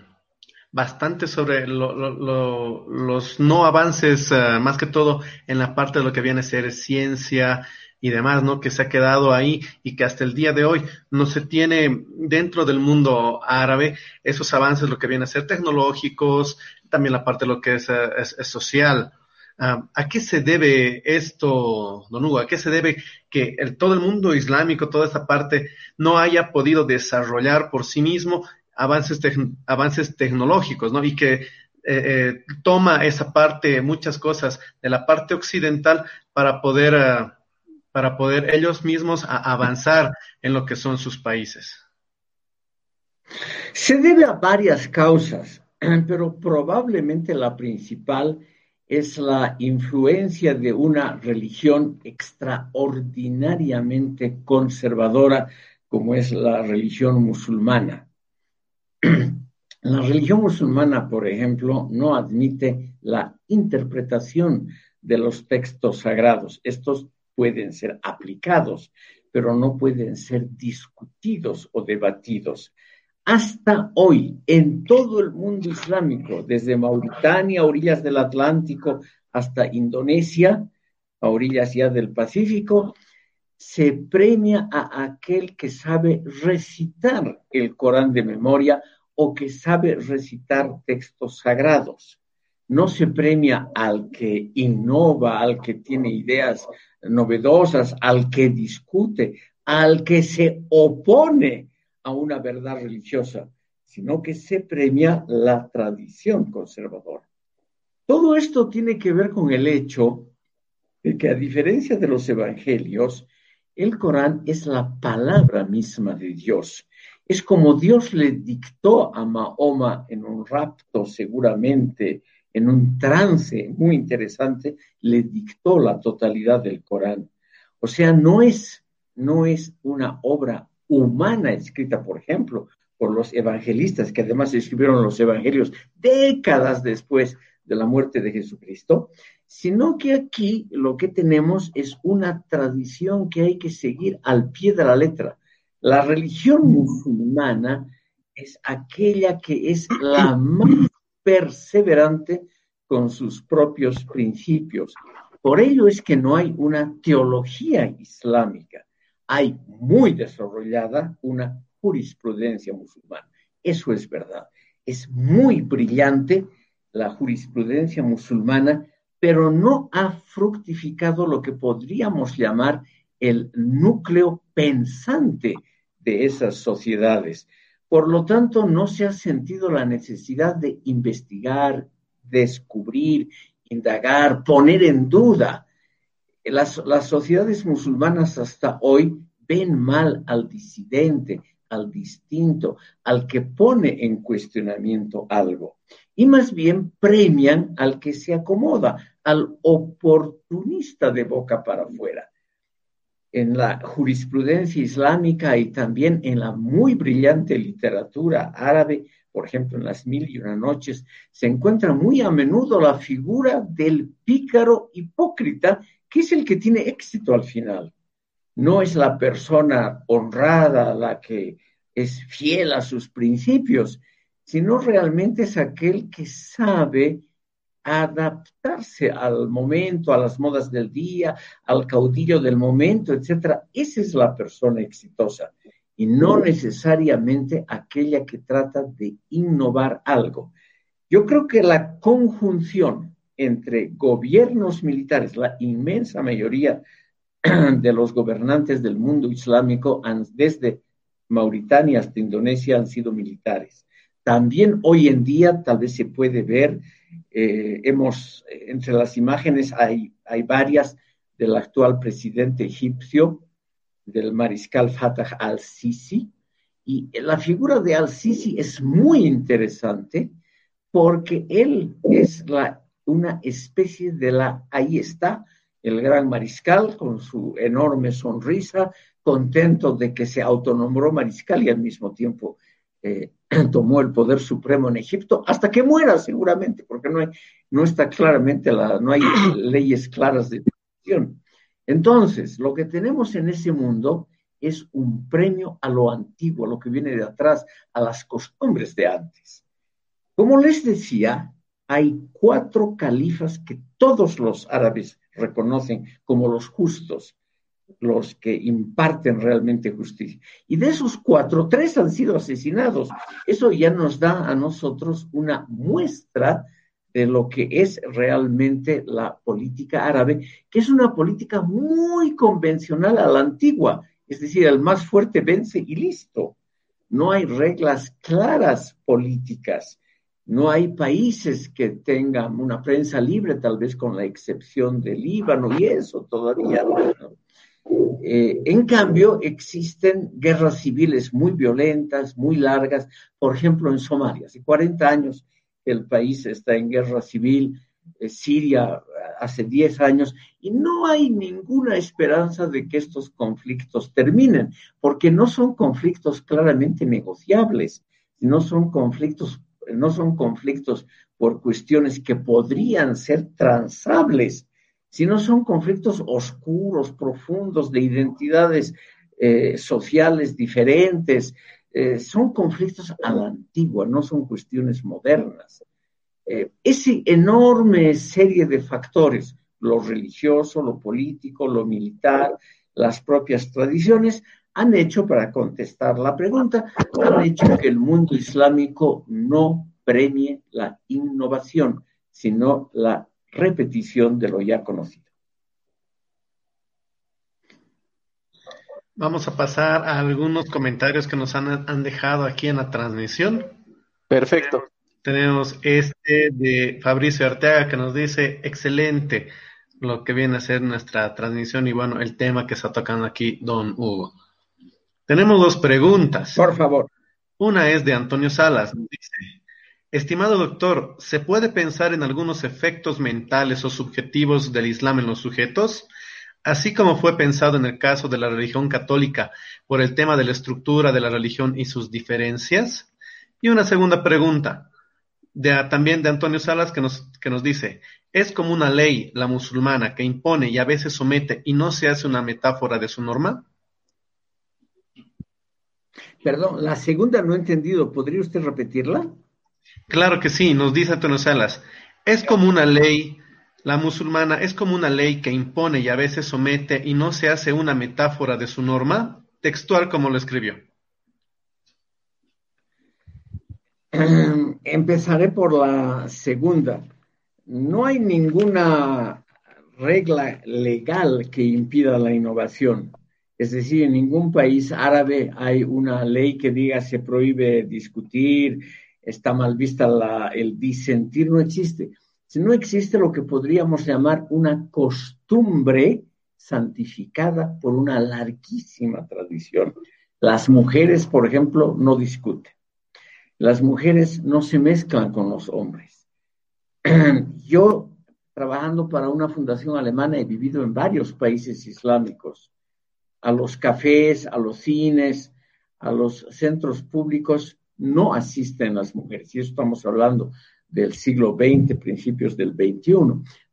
S2: bastante sobre los no avances, eh, más que todo en la parte de lo que viene a ser ciencia y demás, ¿no? Que se ha quedado ahí y que hasta el día de hoy no se tiene dentro del mundo árabe esos avances, lo que viene a ser tecnológicos, también la parte de lo que es, social. Ah, ¿A qué se debe esto, Don Hugo? ¿A qué se debe que todo el mundo islámico, toda esta parte, no haya podido desarrollar por sí mismo avances, tecnológicos, ¿no? Y que eh, eh, toma esa parte, muchas cosas de la parte occidental para poder, para poder ellos mismos avanzar en lo que son sus países.
S4: Se debe a varias causas. pero probablemente la principal es la influencia de una religión extraordinariamente conservadora como es la religión musulmana. La religión musulmana, por ejemplo, no admite la interpretación de los textos sagrados. Estos pueden ser aplicados, pero no pueden ser discutidos o debatidos. Hasta hoy, en todo el mundo islámico, desde Mauritania, orillas del Atlántico, hasta Indonesia, a orillas ya del Pacífico, se premia a aquel que sabe recitar el Corán de memoria o que sabe recitar textos sagrados. No se premia al que innova, al que tiene ideas novedosas, al que discute, al que se opone a una verdad religiosa, sino que se premia la tradición conservadora. Todo esto tiene que ver con el hecho de que a diferencia de los evangelios, el Corán es la palabra misma de Dios. Es como Dios le dictó a Mahoma en un rapto, seguramente, en un trance muy interesante, le dictó la totalidad del Corán. O sea, no es, no es una obra humana escrita, por ejemplo, por los evangelistas, que además escribieron los evangelios décadas después de la muerte de Jesucristo, sino que aquí lo que tenemos es una tradición que hay que seguir al pie de la letra. La religión musulmana es aquella que es la más perseverante con sus propios principios. Por ello es que no hay una teología islámica, hay muy desarrollada una jurisprudencia musulmana. Eso es verdad. Es muy brillante la jurisprudencia musulmana pero no ha fructificado lo que podríamos llamar el núcleo pensante de esas sociedades. Por lo tanto, no se ha sentido la necesidad de investigar, descubrir, indagar, poner en duda. Las, las sociedades musulmanas hasta hoy ven mal al disidente, al distinto, al que pone en cuestionamiento algo. Y más bien premian al que se acomoda, al oportunista de boca para afuera. En la jurisprudencia islámica y también en la muy brillante literatura árabe, por ejemplo, en las mil y una noches, se encuentra muy a menudo la figura del pícaro hipócrita, que es el que tiene éxito al final. No es la persona honrada la que es fiel a sus principios, sino realmente es aquel que sabe adaptarse al momento, a las modas del día, al caudillo del momento, etcétera. Esa es la persona exitosa y no necesariamente aquella que trata de innovar algo. Yo creo que la conjunción entre gobiernos militares, la inmensa mayoría de los gobernantes del mundo islámico, desde Mauritania hasta Indonesia, han sido militares. También hoy en día tal vez se puede ver eh, hemos, entre las imágenes hay, hay varias del actual presidente egipcio, del mariscal Fatah al-Sisi, y la figura de al-Sisi es muy interesante porque él es la, una especie de la, ahí está, el gran mariscal con su enorme sonrisa, contento de que se autonombró mariscal y al mismo tiempo eh, tomó el poder supremo en Egipto hasta que muera seguramente, porque no, hay, no está claramente, la, no hay leyes claras de decisión. Entonces, lo que tenemos en ese mundo es un premio a lo antiguo, a lo que viene de atrás, a las costumbres de antes. Como les decía, hay cuatro califas que todos los árabes reconocen como los justos, los que imparten realmente justicia. Y de esos cuatro, tres han sido asesinados. Eso ya nos da a nosotros una muestra de lo que es realmente la política árabe, que es una política muy convencional a la antigua, es decir, el más fuerte vence y listo. No hay reglas claras políticas, no hay países que tengan una prensa libre, tal vez con la excepción del Líbano y eso todavía. Eh, en cambio, existen guerras civiles muy violentas, muy largas. Por ejemplo, en Somalia, hace 40 años el país está en guerra civil, eh, Siria hace 10 años, y no hay ninguna esperanza de que estos conflictos terminen, porque no son conflictos claramente negociables, no son conflictos, no son conflictos por cuestiones que podrían ser transables sino son conflictos oscuros, profundos, de identidades eh, sociales diferentes, eh, son conflictos a la antigua, no son cuestiones modernas. Eh, esa enorme serie de factores, lo religioso, lo político, lo militar, las propias tradiciones, han hecho, para contestar la pregunta, han hecho que el mundo islámico no premie la innovación, sino la repetición de lo ya conocido.
S2: Vamos a pasar a algunos comentarios que nos han, han dejado aquí en la transmisión.
S3: Perfecto.
S2: Tenemos este de Fabricio Arteaga que nos dice, excelente lo que viene a ser nuestra transmisión y bueno, el tema que está tocando aquí don Hugo. Tenemos dos preguntas.
S4: Por favor.
S2: Una es de Antonio Salas. Dice, estimado doctor, ¿se puede pensar en algunos efectos mentales o subjetivos del Islam en los sujetos? Así como fue pensado en el caso de la religión católica por el tema de la estructura de la religión y sus diferencias. Y una segunda pregunta, también de Antonio Salas que nos, que nos dice, es como una ley la musulmana que impone y a veces somete y no se hace una metáfora de su norma.
S4: Perdón, la segunda no he entendido. ¿Podría usted repetirla?
S2: Claro que sí, nos dice Antonio Salas. Es como una ley, la musulmana es como una ley que impone y a veces somete y no se hace una metáfora de su norma, textual como lo escribió.
S4: Empezaré por la segunda. No hay ninguna regla legal que impida la innovación. Es decir, en ningún país árabe hay una ley que diga se prohíbe discutir, está mal vista el disentir, no existe. Si no existe lo que podríamos llamar una costumbre santificada por una larguísima tradición. Las mujeres, por ejemplo, no discuten las mujeres no se mezclan con los hombres. Yo, trabajando para una fundación alemana, he vivido en varios países islámicos. A los cafés, a los cines, a los centros públicos no asisten las mujeres. Y estamos hablando del siglo XX, principios del XXI.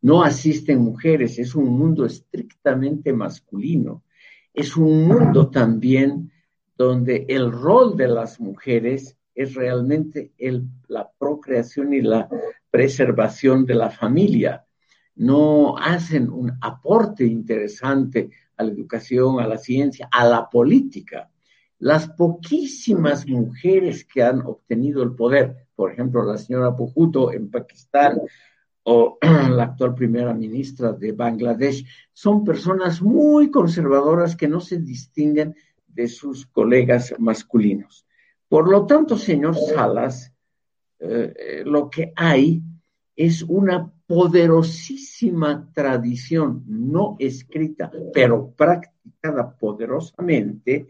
S4: No asisten mujeres, es un mundo estrictamente masculino. Es un mundo también donde el rol de las mujeres es realmente la procreación y la preservación de la familia. No hacen un aporte interesante a la educación, a la ciencia, a la política. Las poquísimas mujeres que han obtenido el poder, por ejemplo, la señora Pujuto en Pakistán o la actual primera ministra de Bangladesh, son personas muy conservadoras que no se distinguen de sus colegas masculinos. Por lo tanto, señor Salas, eh, eh, lo que hay es una poderosísima tradición no escrita, pero practicada poderosamente,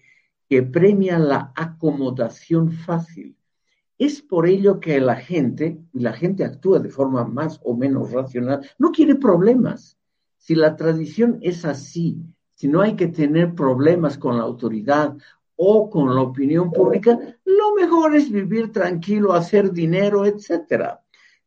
S4: que premia la acomodación fácil. Es por ello que la gente, y la gente actúa de forma más o menos racional, no quiere problemas. Si la tradición es así, si no hay que tener problemas con la autoridad o con la opinión pública, lo mejor es vivir tranquilo, hacer dinero, etcétera.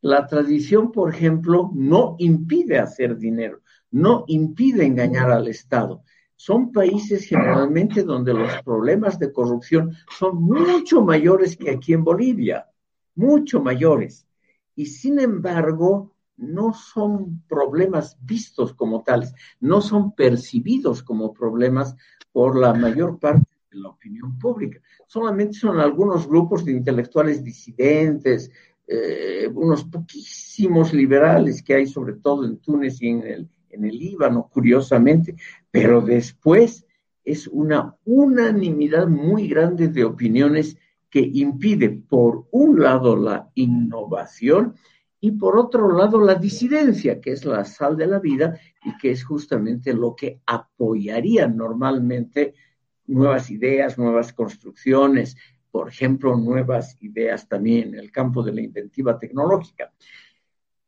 S4: La tradición, por ejemplo, no impide hacer dinero, no impide engañar al Estado. Son países generalmente donde los problemas de corrupción son mucho mayores que aquí en Bolivia, mucho mayores. Y sin embargo, no son problemas vistos como tales, no son percibidos como problemas por la mayor parte la opinión pública. Solamente son algunos grupos de intelectuales disidentes, eh, unos poquísimos liberales que hay, sobre todo en Túnez y en el, en el Líbano, curiosamente, pero después es una unanimidad muy grande de opiniones que impide, por un lado, la innovación y por otro lado, la disidencia, que es la sal de la vida y que es justamente lo que apoyaría normalmente nuevas ideas, nuevas construcciones, por ejemplo, nuevas ideas también en el campo de la inventiva tecnológica.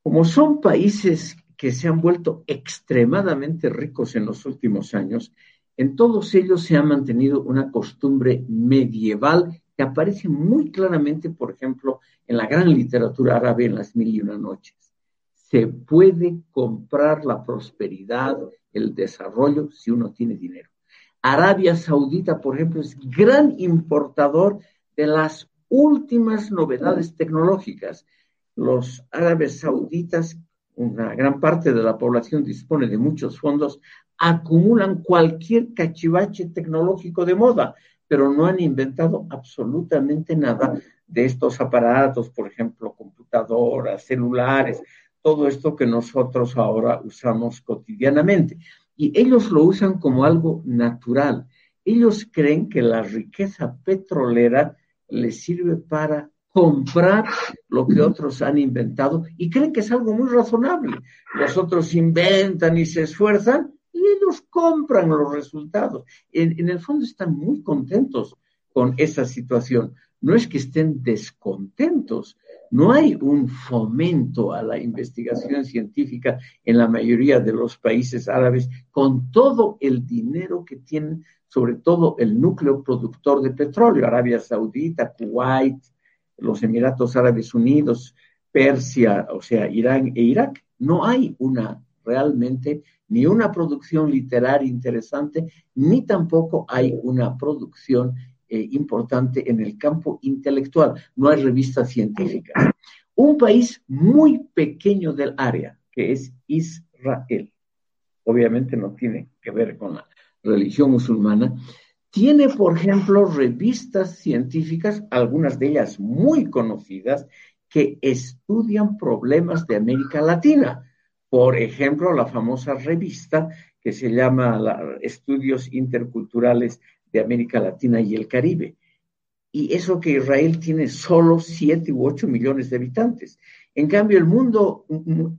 S4: Como son países que se han vuelto extremadamente ricos en los últimos años, en todos ellos se ha mantenido una costumbre medieval que aparece muy claramente, por ejemplo, en la gran literatura árabe en las mil y una noches. Se puede comprar la prosperidad, el desarrollo, si uno tiene dinero. Arabia Saudita, por ejemplo, es gran importador de las últimas novedades tecnológicas. Los árabes sauditas una gran parte de la población dispone de muchos fondos, acumulan cualquier cachivache tecnológico de moda, pero no han inventado absolutamente nada de estos aparatos, por ejemplo, computadoras, celulares, todo esto que nosotros ahora usamos cotidianamente. Y ellos lo usan como algo natural. Ellos creen que la riqueza petrolera les sirve para comprar lo que otros han inventado y creen que es algo muy razonable. Los otros inventan y se esfuerzan y ellos compran los resultados. En, en, el fondo están muy contentos con esa situación. No es que estén descontentos, no hay un fomento a la investigación científica en la mayoría de los países árabes con todo el dinero que tienen, sobre todo el núcleo productor de petróleo, Arabia Saudita, Kuwait, los Emiratos Árabes Unidos, Persia, o sea, Irán e Irak, no hay una realmente ni una producción literaria interesante, ni tampoco hay una producción eh, importante en el campo intelectual. No hay revistas científicas. Un país muy pequeño del área, que es Israel, obviamente no tiene que ver con la religión musulmana, tiene, por ejemplo, revistas científicas, algunas de ellas muy conocidas, que estudian problemas de América Latina. Por ejemplo, la famosa revista que se llama Estudios Interculturales de América Latina y el Caribe. Y eso que Israel tiene solo 7 u 8 millones de habitantes. En cambio, el mundo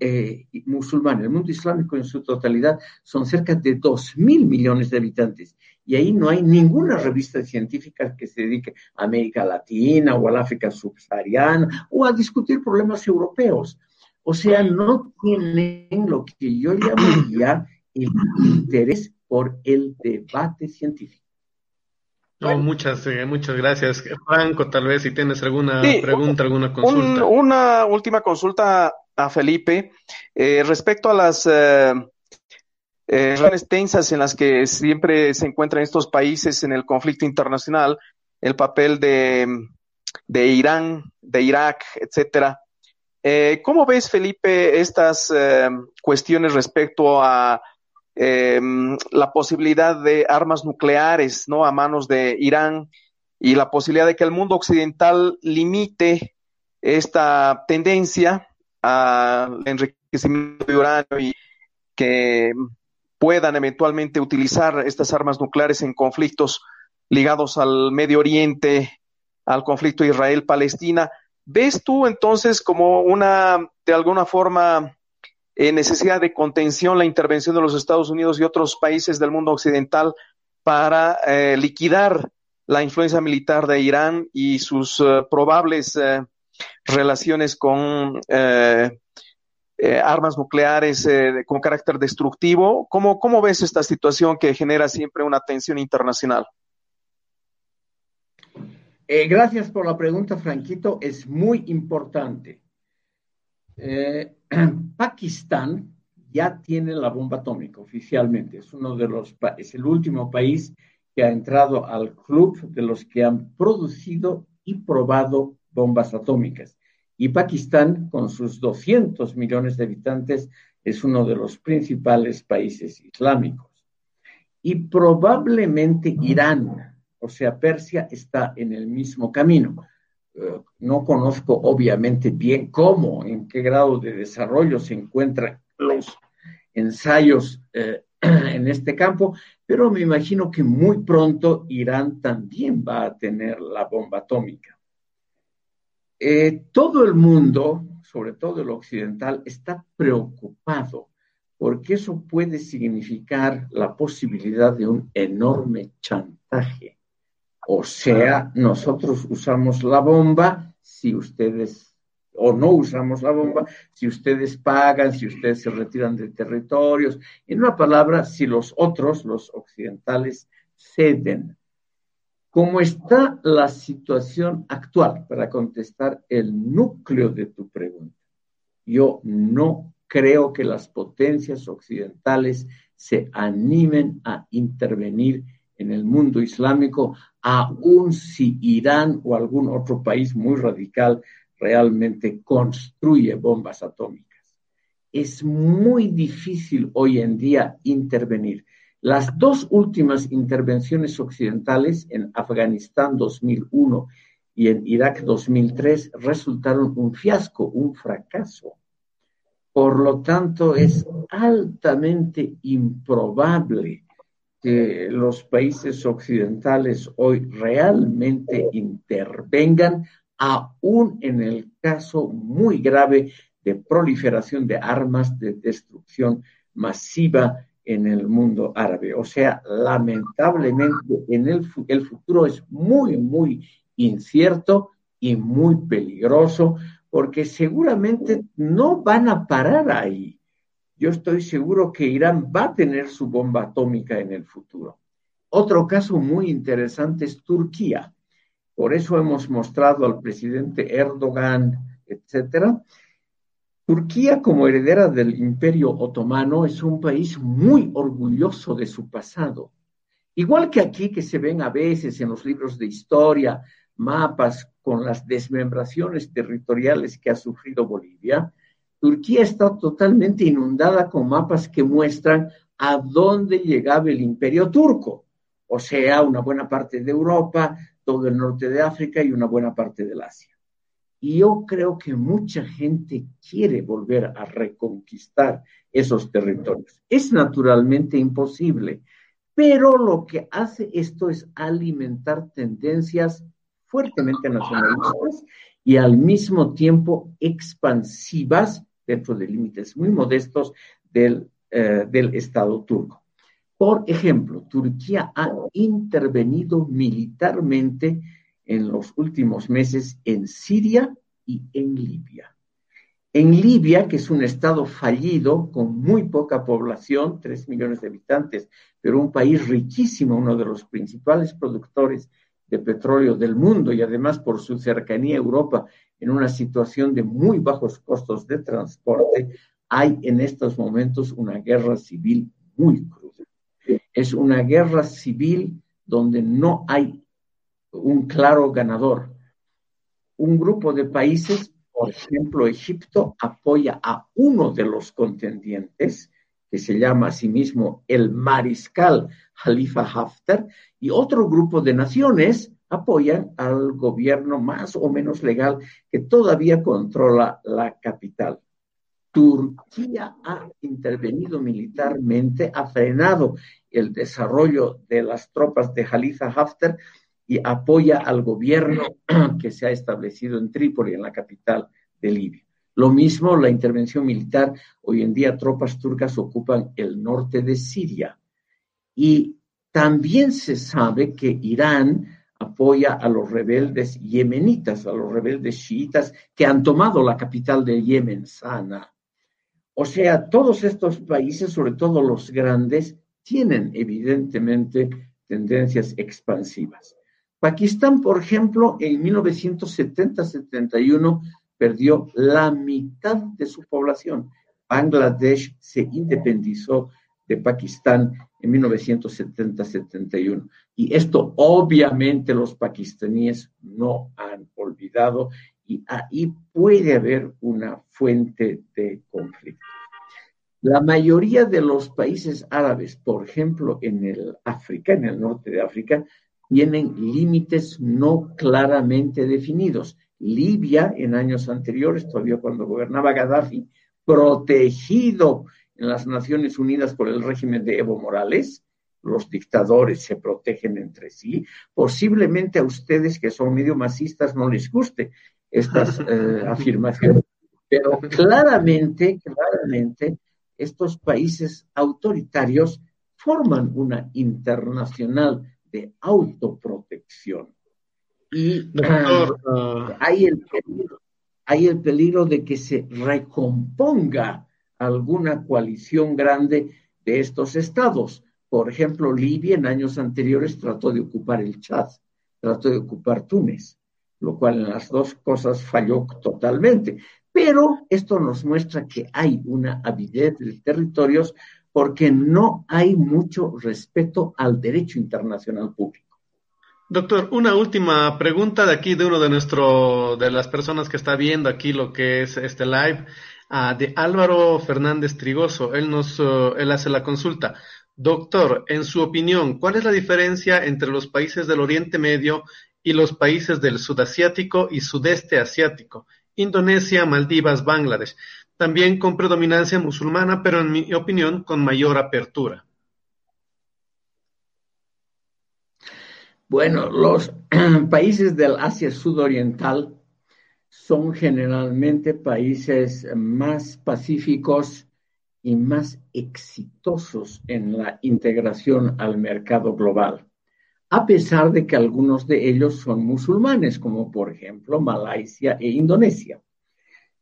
S4: eh, musulmán, el mundo islámico en su totalidad, son cerca de 2 mil millones de habitantes y ahí no hay ninguna revista científica que se dedique a América Latina o al África subsahariana o a discutir problemas europeos. O sea, no tienen lo que yo llamaría el interés por el debate científico.
S2: No, muchas, eh, muchas gracias. Franco, tal vez si tienes alguna pregunta, alguna consulta.
S3: una última consulta a Felipe eh, respecto a las eh, eh, tensas en las que siempre se encuentran estos países en el conflicto internacional, el papel de, de Irán, de Irak, etcétera. Eh, ¿Cómo ves, Felipe, estas eh, cuestiones respecto a eh, la posibilidad de armas nucleares, ¿no? A manos de Irán y la posibilidad de que el mundo occidental limite esta tendencia al enriquecimiento de uranio y que puedan eventualmente utilizar estas armas nucleares en conflictos ligados al Medio Oriente, al conflicto Israel-Palestina. ¿Ves tú entonces como una, de alguna forma, eh, necesidad de contención la intervención de los Estados Unidos y otros países del mundo occidental para eh, liquidar la influencia militar de Irán y sus eh, probables relaciones con armas nucleares con carácter destructivo. ¿Cómo, ¿Cómo ves esta situación que genera siempre una tensión internacional?
S4: Gracias por la pregunta, Franquito. Es muy importante. Pakistán ya tiene la bomba atómica oficialmente. Es uno de los es el último país que ha entrado al club de los que han producido y probado bombas atómicas. Y Pakistán, con sus 200 millones de habitantes, es uno de los principales países islámicos. Y probablemente Irán, o sea, Persia, está en el mismo camino. No conozco obviamente bien cómo, en qué grado de desarrollo se encuentran los ensayos eh, en este campo, pero me imagino que muy pronto Irán también va a tener la bomba atómica. Eh, todo el mundo, sobre todo el occidental, está preocupado porque eso puede significar la posibilidad de un enorme chantaje. O sea, nosotros usamos la bomba si ustedes, o no usamos la bomba, si ustedes pagan, si ustedes se retiran de territorios. En una palabra, si los otros, los occidentales, ceden ¿Cómo está la situación actual? Para contestar el núcleo de tu pregunta. Yo no creo que las potencias occidentales se animen a intervenir en el mundo islámico, aun si Irán o algún otro país muy radical realmente construye bombas atómicas. es muy difícil hoy en día intervenir. Las dos últimas intervenciones occidentales en Afganistán 2001 y en Irak 2003 resultaron un fiasco, un fracaso. Por lo tanto, es altamente improbable los países occidentales hoy realmente intervengan, aún en el caso muy grave de proliferación de armas de destrucción masiva en el mundo árabe. O sea, lamentablemente en el, el futuro es muy, muy incierto y muy peligroso porque seguramente no van a parar ahí. Yo estoy seguro que Irán va a tener su bomba atómica en el futuro. Otro caso muy interesante es Turquía. Por eso hemos mostrado al presidente Erdogan, etcétera. Turquía, como heredera del Imperio Otomano, es un país muy orgulloso de su pasado. Igual que aquí, que se ven a veces en los libros de historia mapas con las desmembraciones territoriales que ha sufrido Bolivia, Turquía está totalmente inundada con mapas que muestran a dónde llegaba el imperio turco, o sea, una buena parte de Europa, todo el norte de África y una buena parte del Asia. Y yo creo que mucha gente quiere volver a reconquistar esos territorios. Es naturalmente imposible, pero lo que hace esto es alimentar tendencias fuertemente nacionalistas y al mismo tiempo expansivas dentro de límites muy modestos del, eh, del Estado turco. Por ejemplo, Turquía ha intervenido militarmente en los últimos meses en Siria y en Libia. En Libia, que es un estado fallido con muy poca población, tres millones de habitantes, pero un país riquísimo, uno de los principales productores de petróleo del mundo y además por su cercanía a Europa en una situación de muy bajos costos de transporte, hay en estos momentos una guerra civil muy cruda. Es una guerra civil donde no hay un claro ganador. Un grupo de países, por ejemplo Egipto, apoya a uno de los contendientes, que se llama a sí mismo el mariscal Khalifa Haftar, y otro grupo de naciones apoyan al gobierno más o menos legal que todavía controla la capital. Turquía ha intervenido militarmente, ha frenado el desarrollo de las tropas de Khalifa Haftar y apoya al gobierno que se ha establecido en Trípoli, en la capital de Libia. Lo mismo la intervención militar. Hoy en día tropas turcas ocupan el norte de Siria. Y también se sabe que Irán apoya a los rebeldes yemenitas, a los rebeldes chiitas que han tomado la capital de Yemen, Sana. O sea, todos estos países, sobre todo los grandes, tienen evidentemente tendencias expansivas. Pakistán, por ejemplo, en 1970-71 perdió la mitad de su población. Bangladesh se independizó de Pakistán en 1970-71. Y esto obviamente los pakistaníes no han olvidado y ahí puede haber una fuente de conflicto. La mayoría de los países árabes, por ejemplo, en el África, en el norte de África, tienen límites no claramente definidos. Libia, en años anteriores, todavía cuando gobernaba Gaddafi, protegido en las Naciones Unidas por el régimen de Evo Morales, los dictadores se protegen entre sí. Posiblemente a ustedes que son medio masistas no les guste estas eh, afirmaciones, pero claramente, claramente, estos países autoritarios forman una internacional de autoprotección. Y ah, hay, el hay el peligro de que se recomponga alguna coalición grande de estos estados. Por ejemplo, Libia en años anteriores trató de ocupar el Chad, trató de ocupar Túnez, lo cual en las dos cosas falló totalmente. Pero esto nos muestra que hay una avidez de territorios porque no hay mucho respeto al derecho internacional público.
S2: Doctor, una última pregunta de aquí de uno de nuestro, de las personas que está viendo aquí lo que es este live. Ah, de Álvaro Fernández Trigoso. Él nos, uh, él hace la consulta. Doctor, en su opinión, ¿cuál es la diferencia entre los países del Oriente Medio y los países del Sudasiático y Sudeste Asiático? Indonesia, Maldivas, Bangladesh. También con predominancia musulmana, pero en mi opinión con mayor apertura.
S4: Bueno, los países del Asia Sudoriental son generalmente países más pacíficos y más exitosos en la integración al mercado global, a pesar de que algunos de ellos son musulmanes, como por ejemplo Malasia e Indonesia.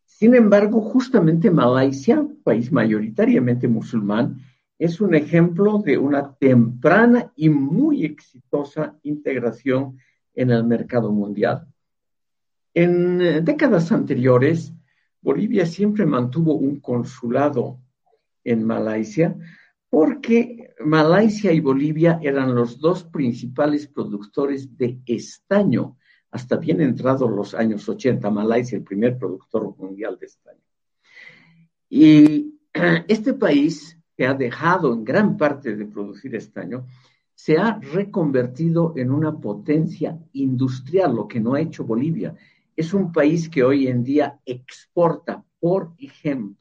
S4: Sin embargo, justamente Malasia, país mayoritariamente musulmán, es un ejemplo de una temprana y muy exitosa integración en el mercado mundial. En eh, décadas anteriores, Bolivia siempre mantuvo un consulado en Malasia porque Malasia y Bolivia eran los dos principales productores de estaño hasta bien entrados los años 80. Malasia, el primer productor mundial de estaño. Y este país, que ha dejado en gran parte de producir estaño, se ha reconvertido en una potencia industrial, lo que no ha hecho Bolivia es un país que hoy en día exporta, por ejemplo,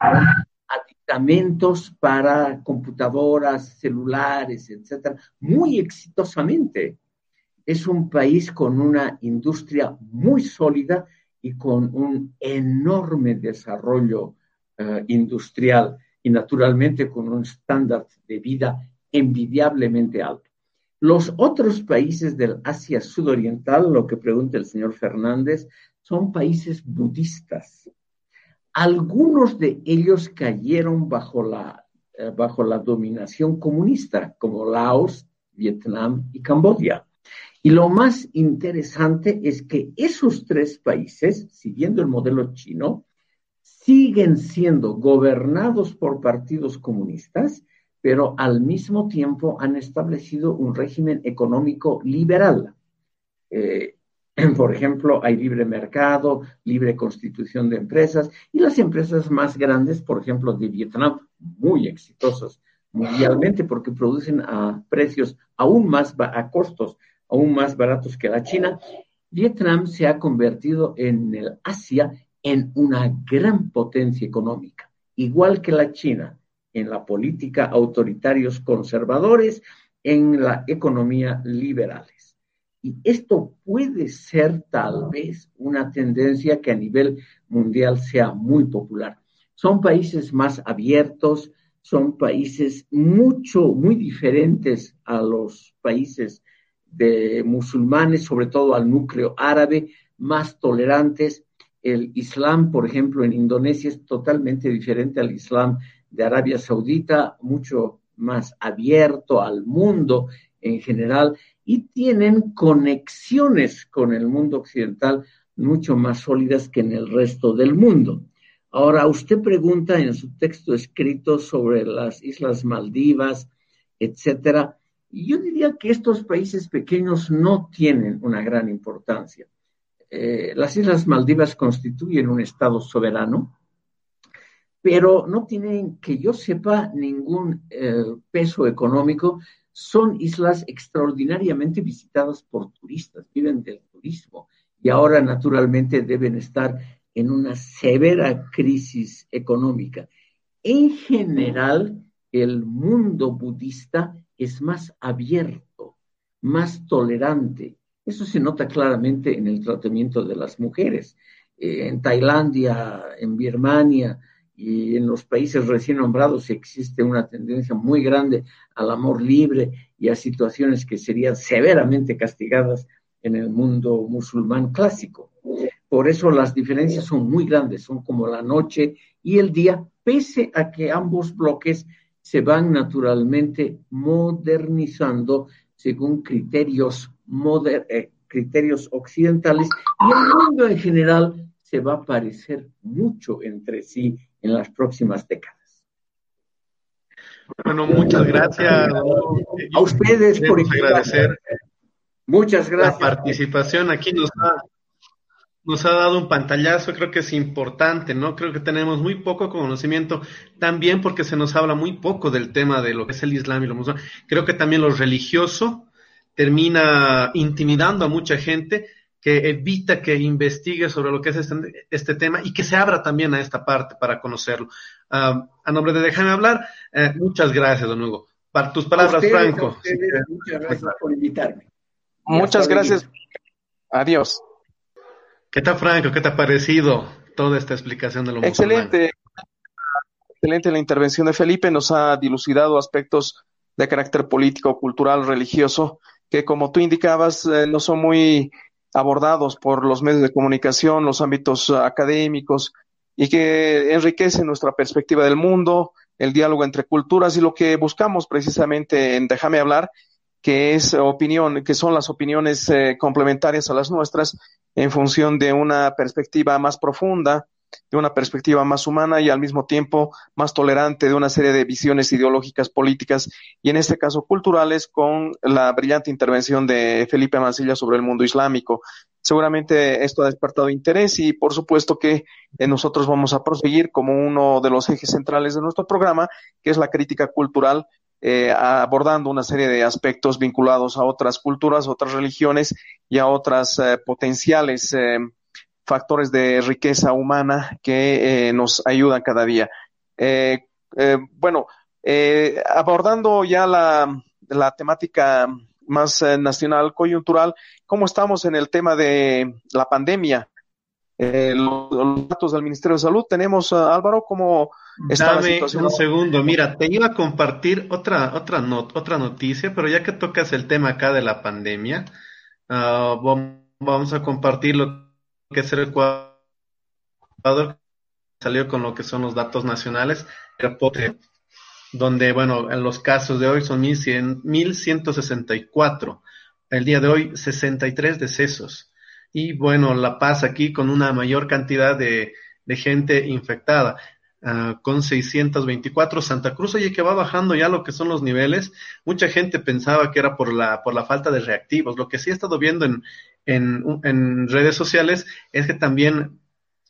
S4: aditamentos para computadoras, celulares, etcétera, muy exitosamente. Es un país con una industria muy sólida y con un enorme desarrollo eh, industrial y naturalmente con un estándar de vida envidiablemente alto. Los otros países del Asia Sudoriental, lo que pregunta el señor Fernández, son países budistas. Algunos de ellos cayeron bajo la, eh, bajo la dominación comunista, como Laos, Vietnam y Camboya. Y lo más interesante es que esos tres países, siguiendo el modelo chino, siguen siendo gobernados por partidos comunistas, pero al mismo tiempo han establecido un régimen económico liberal. Eh, Por ejemplo, hay libre mercado, libre constitución de empresas y las empresas más grandes, por ejemplo, de Vietnam, muy exitosas mundialmente porque producen a precios aún más, a costos aún más baratos que la China. Vietnam se ha convertido en el Asia en una gran potencia económica, igual que la China, en la política autoritarios conservadores, en la economía liberales. Y esto puede ser tal vez una tendencia que a nivel mundial sea muy popular. Son países más abiertos, son países mucho, muy diferentes a los países de musulmanes, sobre todo al núcleo árabe, más tolerantes. El Islam, por ejemplo, en Indonesia es totalmente diferente al Islam de Arabia Saudita, mucho más abierto al mundo en general y tienen conexiones con el mundo occidental mucho más sólidas que en el resto del mundo. Ahora, usted pregunta en su texto escrito sobre las Islas Maldivas, etcétera. Y yo diría que estos países pequeños no tienen una gran importancia. Eh, las Islas Maldivas constituyen un Estado soberano, pero no tienen, que yo sepa, ningún eh, peso económico son islas extraordinariamente visitadas por turistas, viven del turismo y ahora naturalmente deben estar en una severa crisis económica. En general, el mundo budista es más abierto, más tolerante. Eso se nota claramente en el tratamiento de las mujeres. Eh, en Tailandia, en Birmania, y en los países recién nombrados existe una tendencia muy grande al amor libre y a situaciones que serían severamente castigadas en el mundo musulmán clásico. Por eso las diferencias son muy grandes, son como la noche y el día, pese a que ambos bloques se van naturalmente modernizando según criterios, eh, criterios occidentales y el mundo en general se va a parecer mucho entre sí en las próximas décadas.
S2: Bueno, muchas gracias.
S4: A ustedes por
S2: agradecer.
S4: Muchas gracias.
S2: La participación aquí nos ha, nos ha dado un pantallazo, creo que es importante, ¿no? Creo que tenemos muy poco conocimiento, también porque se nos habla muy poco del tema de lo que es el Islam y lo musulmán. Creo que también lo religioso termina intimidando a mucha gente que evita que investigue sobre lo que es este, este tema y que se abra también a esta parte para conocerlo. Uh, a nombre de Déjame hablar, eh, muchas gracias, don Hugo. Para tus palabras, Franco.
S4: muchas gracias por invitarme.
S3: Muchas gracias. Adiós.
S2: ¿Qué tal, Franco? ¿Qué te ha parecido toda esta explicación de lo
S3: Excelente. Excelente la intervención de Felipe. Nos ha dilucidado aspectos de carácter político, cultural, religioso, que como tú indicabas, eh, no son muy abordados por los medios de comunicación, los ámbitos académicos, y que enriquecen nuestra perspectiva del mundo, el diálogo entre culturas y lo que buscamos precisamente en Déjame hablar, que es opinión, que son las opiniones eh, complementarias a las nuestras en función de una perspectiva más profunda, de una perspectiva más humana y al mismo tiempo más tolerante de una serie de visiones ideológicas, políticas y en este caso culturales con la brillante intervención de Felipe Mancilla sobre el mundo islámico. Seguramente esto ha despertado interés y por supuesto que eh, nosotros vamos a proseguir como uno de los ejes centrales de nuestro programa, que es la crítica cultural eh, abordando una serie de aspectos vinculados a otras culturas, otras religiones y a otras eh, potenciales factores de riqueza humana que nos ayudan cada día. bueno, abordando ya la, la temática más nacional, coyuntural, ¿cómo estamos en el tema de la pandemia? Eh, los, datos del Ministerio de Salud. Tenemos, Álvaro, ¿cómo está
S2: Dame un segundo. Mira, te iba a compartir otra, otra, not otra noticia, pero ya que tocas el tema acá de la pandemia, uh, vamos a compartir lo que es el Ecuador, salió con lo que son los datos nacionales, donde, bueno, en los casos de hoy son 1164. El día de hoy, 63 decesos y bueno, La Paz aquí con una mayor cantidad de, de gente infectada. Uh, con 624 Santa Cruz, oye, que va bajando ya lo que son los niveles. Mucha gente pensaba que era por la, por la falta de reactivos. Lo que sí he estado viendo en, en, en redes sociales es que también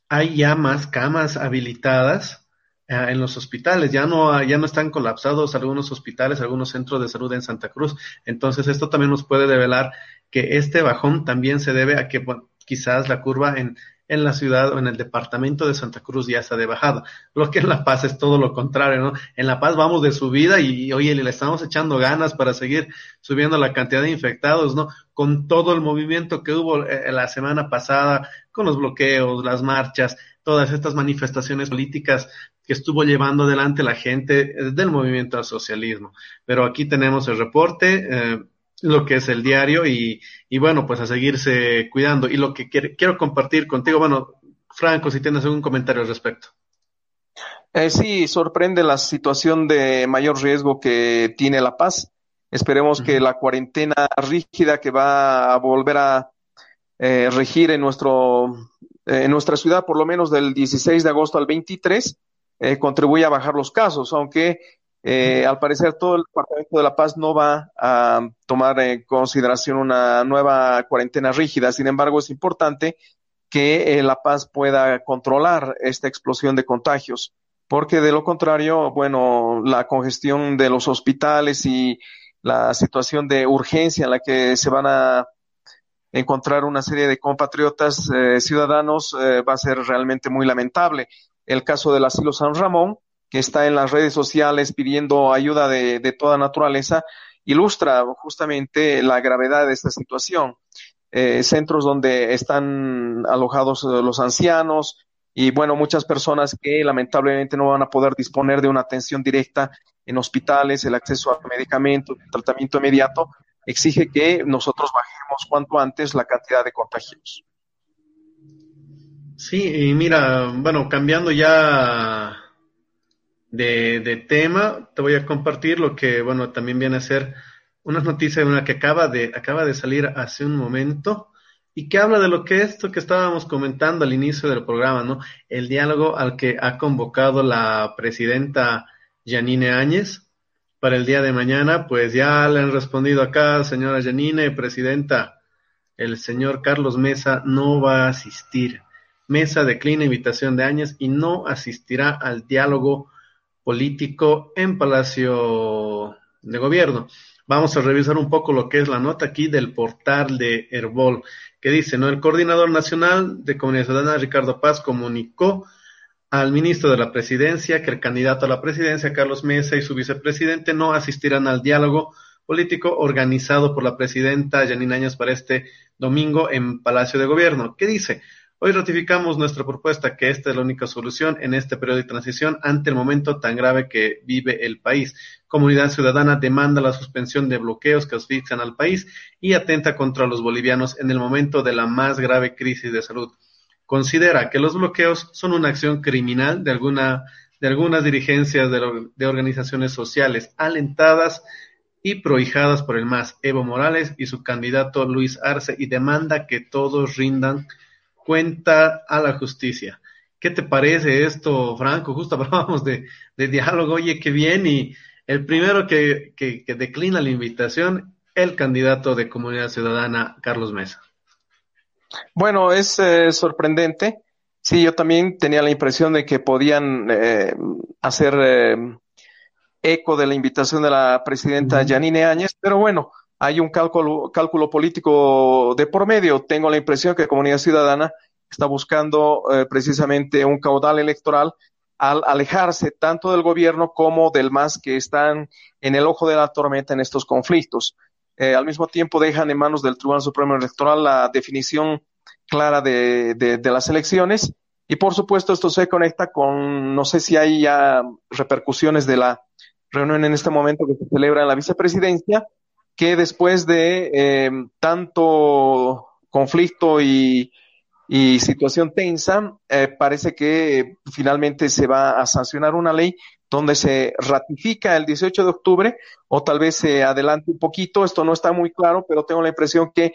S2: hay ya más camas habilitadas uh, en los hospitales. Ya no, ya no están colapsados algunos hospitales, algunos centros de salud en Santa Cruz. Entonces, esto también nos puede develar que este bajón también se debe a que quizás la curva en, en la ciudad o en el departamento de Santa Cruz ya está de bajada. Lo que en La Paz es todo lo contrario, ¿no? En La Paz vamos de subida y, oye, le estamos echando ganas para seguir subiendo la cantidad de infectados, ¿no? Con todo el movimiento que hubo eh, la semana pasada, con los bloqueos, las marchas, todas estas manifestaciones políticas que estuvo llevando adelante la gente eh, del movimiento al socialismo. Pero aquí tenemos el reporte. Eh, lo que es el diario y, y bueno, pues a seguirse cuidando. Y lo que quiero compartir contigo, bueno, Franco, si tienes algún comentario al respecto.
S3: Eh, sí, sorprende la situación de mayor riesgo que tiene La Paz. Esperemos que la cuarentena rígida que va a volver a eh, regir en nuestro en nuestra ciudad, por lo menos del 16 de agosto al 23, eh, contribuya a bajar los casos, aunque eh, al parecer, todo el Departamento de la Paz no va a tomar en consideración una nueva cuarentena rígida. Sin embargo, es importante que eh, La Paz pueda controlar esta explosión de contagios, porque de lo contrario, bueno, la congestión de los hospitales y la situación de urgencia en la que se van a encontrar una serie de compatriotas eh, ciudadanos va a ser realmente muy lamentable. El caso del asilo San Ramón, que está en las redes sociales pidiendo ayuda de, toda naturaleza, ilustra justamente la gravedad de esta situación. Eh, centros donde están alojados los ancianos y bueno, muchas personas que lamentablemente no van a poder disponer de una atención directa en hospitales, el acceso a medicamentos, el tratamiento inmediato, exige que nosotros bajemos cuanto antes la cantidad de contagios.
S2: Sí, y mira, bueno, cambiando ya de, de, tema, te voy a compartir lo que, bueno, también viene a ser una noticia una que acaba de, acaba de salir hace un momento y que habla de lo que esto que estábamos comentando al inicio del programa, ¿no? El diálogo al que ha convocado la presidenta Janine Áñez para el día de mañana, pues ya le han respondido acá, señora Janine, presidenta, el señor Carlos Mesa no va a asistir. Mesa declina invitación de Áñez y no asistirá al diálogo político en Palacio de Gobierno. Vamos a revisar un poco lo que es la nota aquí del portal de Herbol, que dice, ¿no? El coordinador nacional de Comunidad Ciudadana, Ricardo Paz, comunicó al ministro de la Presidencia que el candidato a la presidencia, Carlos Mesa, y su vicepresidente no asistirán al diálogo político organizado por la presidenta Janine Áñez para este domingo en Palacio de Gobierno. ¿Qué dice? Hoy ratificamos nuestra propuesta que esta es la única solución en este periodo de transición ante el momento tan grave que vive el país. Comunidad Ciudadana demanda la suspensión de bloqueos que asfixian al país y atenta contra los bolivianos en el momento de la más grave crisis de salud. Considera que los bloqueos son una acción criminal de alguna de algunas dirigencias de, de organizaciones sociales alentadas y prohijadas por el MAS, Evo Morales y su candidato Luis Arce, y demanda que todos rindan cuenta a la justicia. ¿Qué te parece esto, Franco? Justo hablábamos de, diálogo, oye, qué bien, y el primero que, que, declina la invitación, el candidato de Comunidad Ciudadana, Carlos Mesa.
S3: Bueno, es eh, sorprendente. Sí, yo también tenía la impresión de que podían eh, hacer eh, eco de la invitación de la presidenta Janine Áñez, pero bueno, hay un cálculo, cálculo político de por medio. Tengo la impresión que Comunidad Ciudadana está buscando eh, precisamente un caudal electoral al alejarse tanto del gobierno como del MAS que están en el ojo de la tormenta en estos conflictos. Eh, al mismo tiempo dejan en manos del Tribunal Supremo Electoral la definición clara de, de, las elecciones y por supuesto esto se conecta con, no sé si hay ya repercusiones de la reunión en este momento que se celebra en la vicepresidencia, que después de eh, tanto conflicto y, situación tensa, eh, parece que finalmente se va a sancionar una ley donde se ratifica el 18 de octubre o tal vez se adelante un poquito, esto no está muy claro, pero tengo la impresión que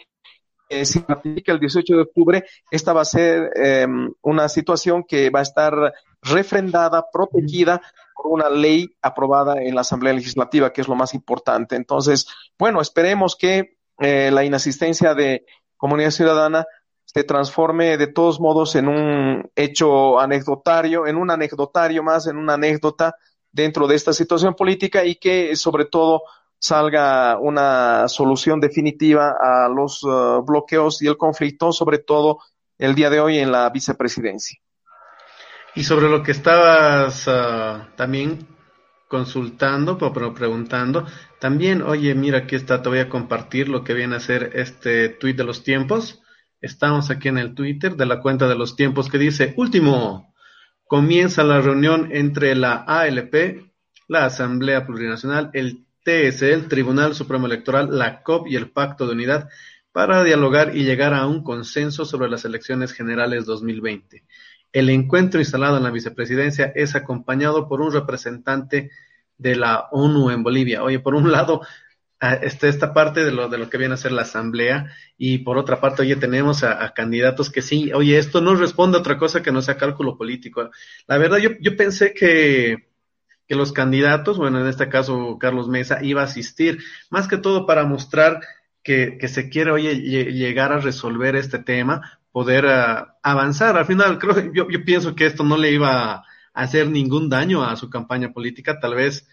S3: eh, si ratifica el 18 de octubre, esta va a ser em, una situación que va a estar refrendada, protegida por una ley aprobada en la Asamblea Legislativa, que es lo más importante. Entonces, bueno, esperemos que eh, la inasistencia de comunidad ciudadana se transforme de todos modos en un hecho anecdotario, en un anecdotario más, en una anécdota dentro de esta situación política y que sobre todo salga una solución definitiva a los uh, bloqueos y el conflicto, sobre todo el día de hoy en la vicepresidencia.
S2: Y sobre lo que estabas uh, también consultando, pero preguntando, también, oye, mira, aquí está, te voy a compartir lo que viene a ser este tuit de los tiempos. Estamos aquí en el Twitter de la cuenta de los tiempos que dice, último, comienza la reunión entre la ALP, la Asamblea Plurinacional, el es el Tribunal Supremo Electoral, la COP y el Pacto de Unidad para dialogar y llegar a un consenso sobre las elecciones generales 2020. El encuentro instalado en la vicepresidencia es acompañado por un representante de la ONU en Bolivia. Oye, por un lado está esta parte de lo, de lo que viene a ser la asamblea y por otra parte, oye, tenemos a, candidatos que sí, oye, esto no responde a otra cosa que no sea cálculo político. La verdad, yo, yo pensé que que los candidatos, bueno, en este caso Carlos Mesa, iba a asistir, más que todo para mostrar que, se quiere, oye, llegar a resolver este tema, poder ah, avanzar. Al final, creo, yo, yo pienso que esto no le iba a hacer ningún daño a su campaña política, tal vez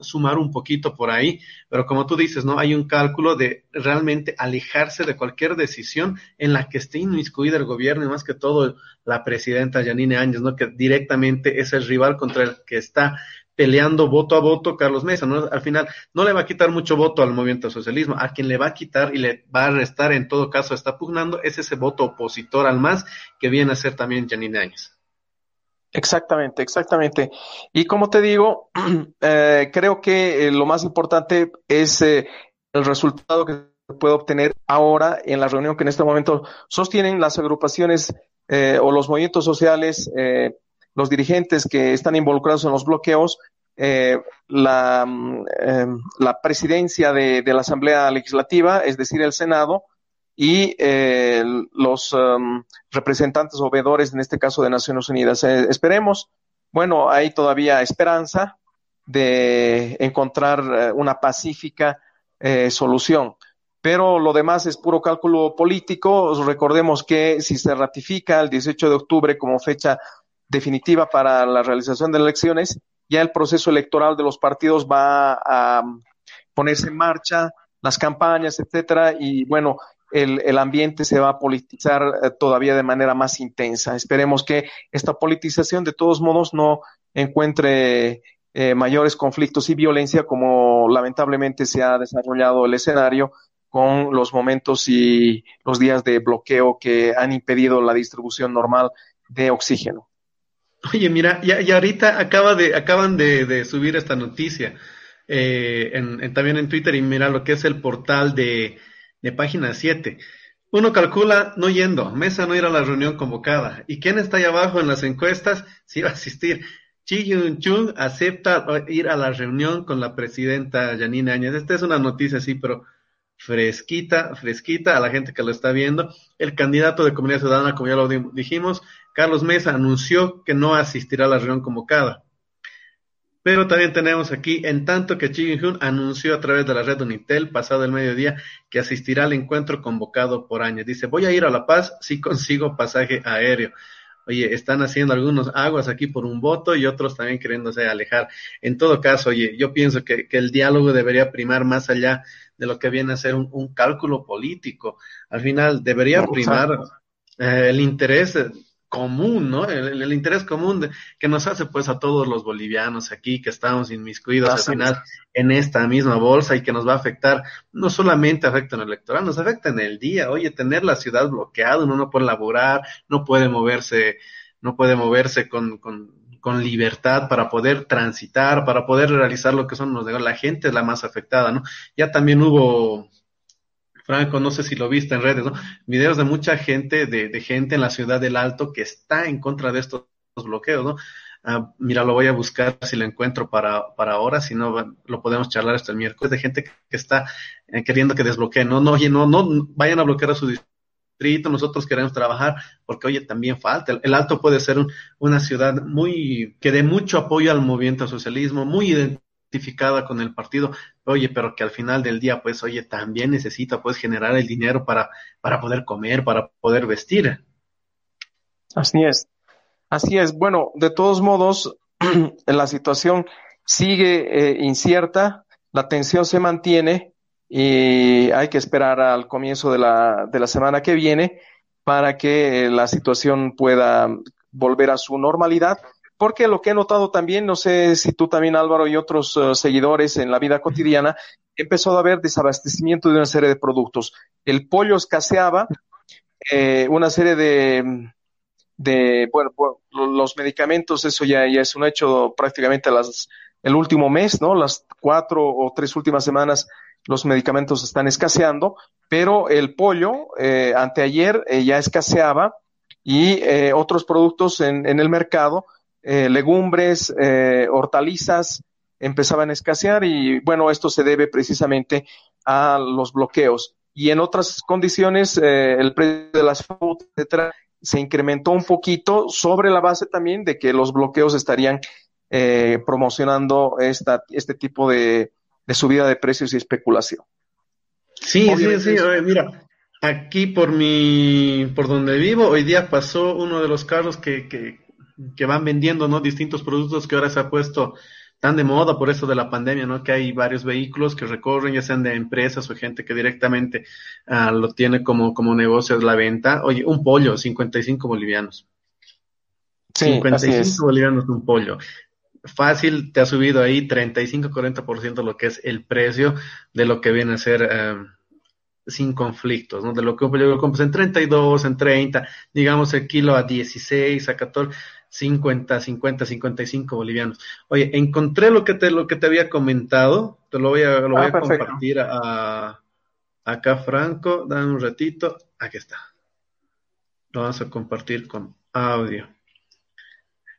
S2: sumar un poquito por ahí, pero como tú dices, ¿no? Hay un cálculo de realmente alejarse de cualquier decisión en la que esté inmiscuida el gobierno y más que todo la presidenta Yanine Áñez, ¿no? Que directamente es el rival contra el que está peleando voto a voto Carlos Mesa, ¿no? Al final no le va a quitar mucho voto al movimiento socialismo, a quien le va a quitar y le va a restar, en todo caso está pugnando, es ese voto opositor al más que viene a ser también Janine Áñez.
S3: Exactamente, exactamente. Y como te digo, eh, creo que eh, lo más importante es eh, el resultado que puede obtener ahora en la reunión que en este momento sostienen las agrupaciones o los movimientos sociales los dirigentes que están involucrados en los bloqueos, eh, la, mm, em, la, presidencia de, la Asamblea Legislativa, es decir, el Senado, y eh, los em, representantes o veedores, en este caso de Naciones Unidas. Eh, esperemos, bueno, hay todavía esperanza de encontrar una pacífica solución. pero lo demás es puro cálculo político. Recordemos que si se ratifica el 18 de octubre como fecha definitiva para la realización de elecciones, ya el proceso electoral de los partidos va a ponerse en marcha, las campañas, etcétera, y bueno, el, el, ambiente se va a politizar eh, todavía de manera más intensa. Esperemos que esta politización de todos modos no encuentre eh, mayores conflictos y violencia como lamentablemente se ha desarrollado el escenario con los momentos y los días de bloqueo que han impedido la distribución normal de oxígeno.
S2: Oye, mira, ya, ya ahorita acaba de, acaban de, de subir esta noticia eh, en, también en Twitter y mira lo que es el portal de, de página 7. Uno calcula no yendo, Mesa no ir a la reunión convocada. ¿Y quién está ahí abajo en las encuestas? Sí va a asistir. Chi Yun-chung acepta ir a la reunión con la presidenta Janine Áñez. Esta es una noticia así, pero fresquita, fresquita a la gente que lo está viendo. El candidato de Comunidad Ciudadana, como ya lo dijimos, Carlos Mesa, anunció que no asistirá a la reunión convocada. Pero también tenemos aquí, en tanto que Chi Hyun anunció a través de la red Unitel pasado el mediodía que asistirá al encuentro convocado por Áñez. Dice, voy a ir a La Paz si consigo pasaje aéreo. Oye, están haciendo algunos aguas aquí por un voto y otros también queriéndose alejar. En todo caso, oye, yo pienso que, que el diálogo debería primar más allá de lo que viene a ser un, cálculo político. Al final debería primar eh, el interés común, ¿no? El, interés común que nos hace pues a todos los bolivianos aquí que estamos inmiscuidos al final en esta misma bolsa y que nos va a afectar, no solamente afecta en el electoral, nos afecta en el día. Oye, tener la ciudad bloqueada, uno no puede laborar, no puede moverse, no puede moverse con, con, con libertad para poder transitar, para poder realizar lo que son los negocios. La gente es la más afectada, ¿no? Ya también hubo Franco, no sé si lo viste en redes, ¿no? Videos de mucha gente, de, de gente en la ciudad del Alto que está en contra de estos bloqueos, ¿no? Ah, mira, lo voy a buscar si lo encuentro para, para ahora, si no, lo podemos charlar hasta el miércoles, de gente que está eh, queriendo que desbloqueen, no, no, oye, no, no vayan a bloquear a su distrito, nosotros queremos trabajar, porque oye, también falta, el, Alto puede ser una ciudad muy, que dé mucho apoyo al movimiento socialismo, muy identificada con el partido, oye, pero que al final del día, pues, oye, también necesita, pues, generar el dinero para, para poder comer, para poder vestir.
S3: Así es. Así es. Bueno, de todos modos, la situación sigue eh, incierta, la tensión se mantiene y hay que esperar al comienzo de la, de la semana que viene para que la situación pueda volver a su normalidad porque lo que he notado también, no sé si tú también Álvaro y otros eh, seguidores en la vida cotidiana, empezó a haber desabastecimiento de una serie de productos. El pollo escaseaba, eh, una serie de, de, bueno, los medicamentos, eso ya, ya es un hecho prácticamente las, el último mes, ¿no? Las cuatro o tres últimas semanas los medicamentos están escaseando, pero el pollo eh, anteayer eh, ya escaseaba y eh, otros productos en, en el mercado eh, legumbres, eh, hortalizas empezaban a escasear y bueno, esto se debe precisamente a los bloqueos. Y en otras condiciones, eh, el precio de las frutas, etcétera, se incrementó un poquito sobre la base también de que los bloqueos estarían promocionando esta, este tipo de, de subida de precios y especulación.
S2: Sí, sí, sí, mira, aquí por mi, por donde vivo, hoy día pasó uno de los carros que, que, que van vendiendo, ¿no? Distintos productos que ahora se ha puesto tan de moda por eso de la pandemia, ¿no? Que hay varios vehículos que recorren, ya sean de empresas o gente que directamente uh, lo tiene como, como negocio de la venta. Oye, un pollo, 55 bolivianos. Sí, 55 bolivianos un pollo. Fácil, te ha subido ahí 35-40% lo que es el precio de lo que viene a ser uh, sin conflictos, ¿no? De lo que un pollo lo compras en 32, en 30, digamos el kilo a 16, a 14 50, 50, 55 bolivianos. Oye, encontré lo que te, lo que te había comentado, te lo voy a, lo voy ah, a compartir a, acá Franco, dame un ratito, aquí está. Lo vamos a compartir con audio.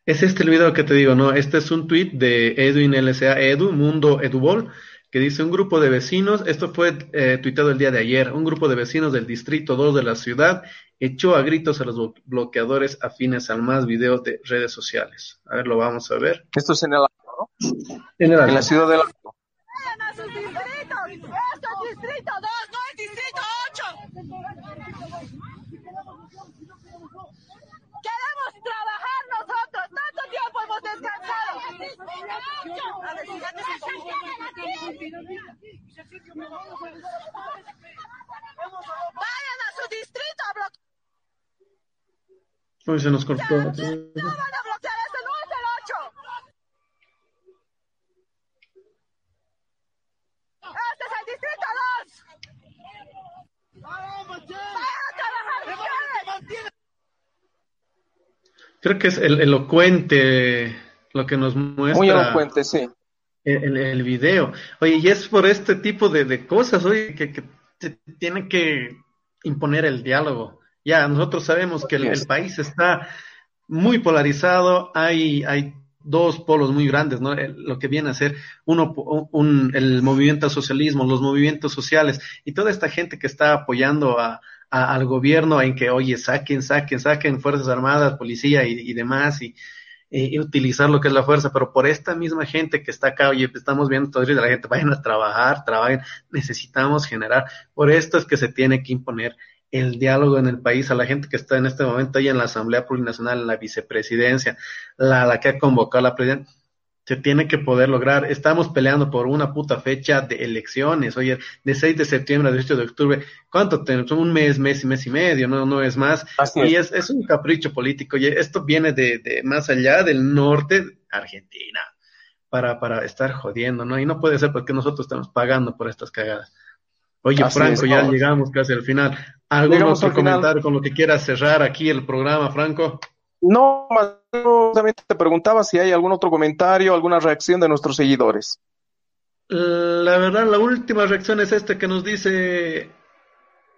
S2: Es este el video que te digo, ¿no? Este es un tweet de Edwin LCA Edu, Mundo Edubol, que dice un grupo de vecinos, esto fue eh, tuitado el día de ayer, un grupo de vecinos del Distrito 2 de la ciudad echó a gritos a los bloqueadores afines al más videos de redes sociales. A ver, lo vamos a ver.
S3: Esto es en el Alto, ¿no?
S2: En, el Alto.
S3: en la ciudad del
S5: Alto. ¡Esto es Distrito 2, no es Distrito 8! Trabajar! podemos Vayan a su distrito a bloquear.
S2: Hoy se nos cortó. Creo que es el elocuente lo que nos muestra
S3: Muy elocuente, sí.
S2: el, el video. Oye, y es por este tipo de, de cosas, oye, que, que se tiene que imponer el diálogo. Ya, nosotros sabemos que el, el país está muy polarizado, hay, hay dos polos muy grandes, ¿no? El- lo que viene a ser uno, un, el movimiento al socialismo, los movimientos sociales y toda esta gente que está apoyando a, a- al gobierno en que, oye, saquen, saquen, saquen Fuerzas Armadas, policía y, y demás y, y- y utilizar lo que es la fuerza, pero por esta misma gente que está acá, oye, pues estamos viendo todo día la gente, vayan a trabajar, trabajen, necesitamos generar, por esto es que se tiene que imponer el diálogo en el país a la gente que está en este momento ahí en la Asamblea Plurinacional, en la vicepresidencia, la, la que ha convocado la presidenta, se tiene que poder lograr. Estamos peleando por una puta fecha de elecciones, oye, de 6 de septiembre a 18 de octubre, ¿cuánto tenemos? Un mes, mes y mes y medio, no, no es más.
S3: Así
S2: Y
S3: es.
S2: es, un capricho político, oye, esto viene de, de más allá del norte, Argentina, para, para estar jodiendo, ¿no? Y no puede ser porque nosotros estamos pagando por estas cagadas. Oye,
S3: Así
S2: Franco,
S3: es,
S2: ya
S3: vamos.
S2: llegamos casi al final. ¿Algún
S3: Llegamos
S2: otro
S3: al final.
S2: comentario con lo que quieras cerrar aquí el programa, Franco?
S3: No, solamente te preguntaba si hay algún otro comentario, alguna reacción de nuestros seguidores.
S2: La verdad, la última reacción es esta que nos dice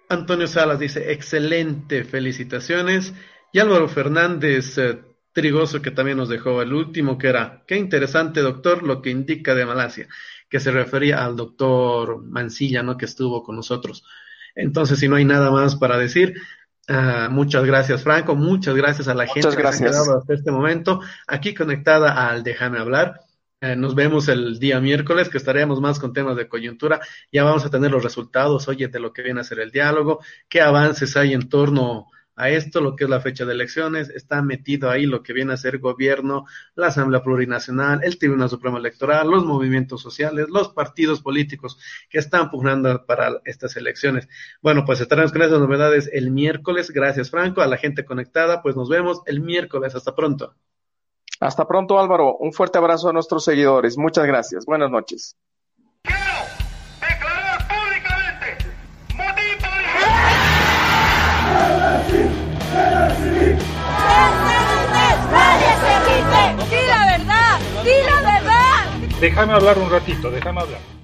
S2: Antonio Salas, dice, excelente, felicitaciones. Y Álvaro Fernández eh, Trigoso, que también nos dejó el último, que era, qué interesante, doctor, lo que indica de Malasia, que se refería al doctor Mancilla, ¿no? Que estuvo con nosotros. Entonces, si no hay nada más para decir, ah, muchas gracias, Franco, muchas gracias a la
S3: Muchas
S2: gente que ha quedado hasta este momento, aquí conectada al Déjame hablar. Eh, nos vemos el día miércoles, que estaremos más con temas de coyuntura. Ya vamos a tener los resultados, oye, de lo que viene a ser el diálogo, qué avances hay en torno a esto, lo que es la fecha de elecciones. Está metido ahí lo que viene a ser gobierno, la Asamblea Plurinacional, el Tribunal Supremo Electoral, los movimientos sociales, los partidos políticos que están pugnando para estas elecciones. Bueno, pues estaremos con esas novedades el miércoles. Gracias, Franco. A la gente conectada, pues nos vemos el miércoles. Hasta pronto.
S3: Hasta pronto, Álvaro. Un fuerte abrazo a nuestros seguidores. Muchas gracias. Buenas noches.
S5: ¡Di la verdad! ¡Di la verdad!
S1: Déjame hablar un ratito, déjame hablar.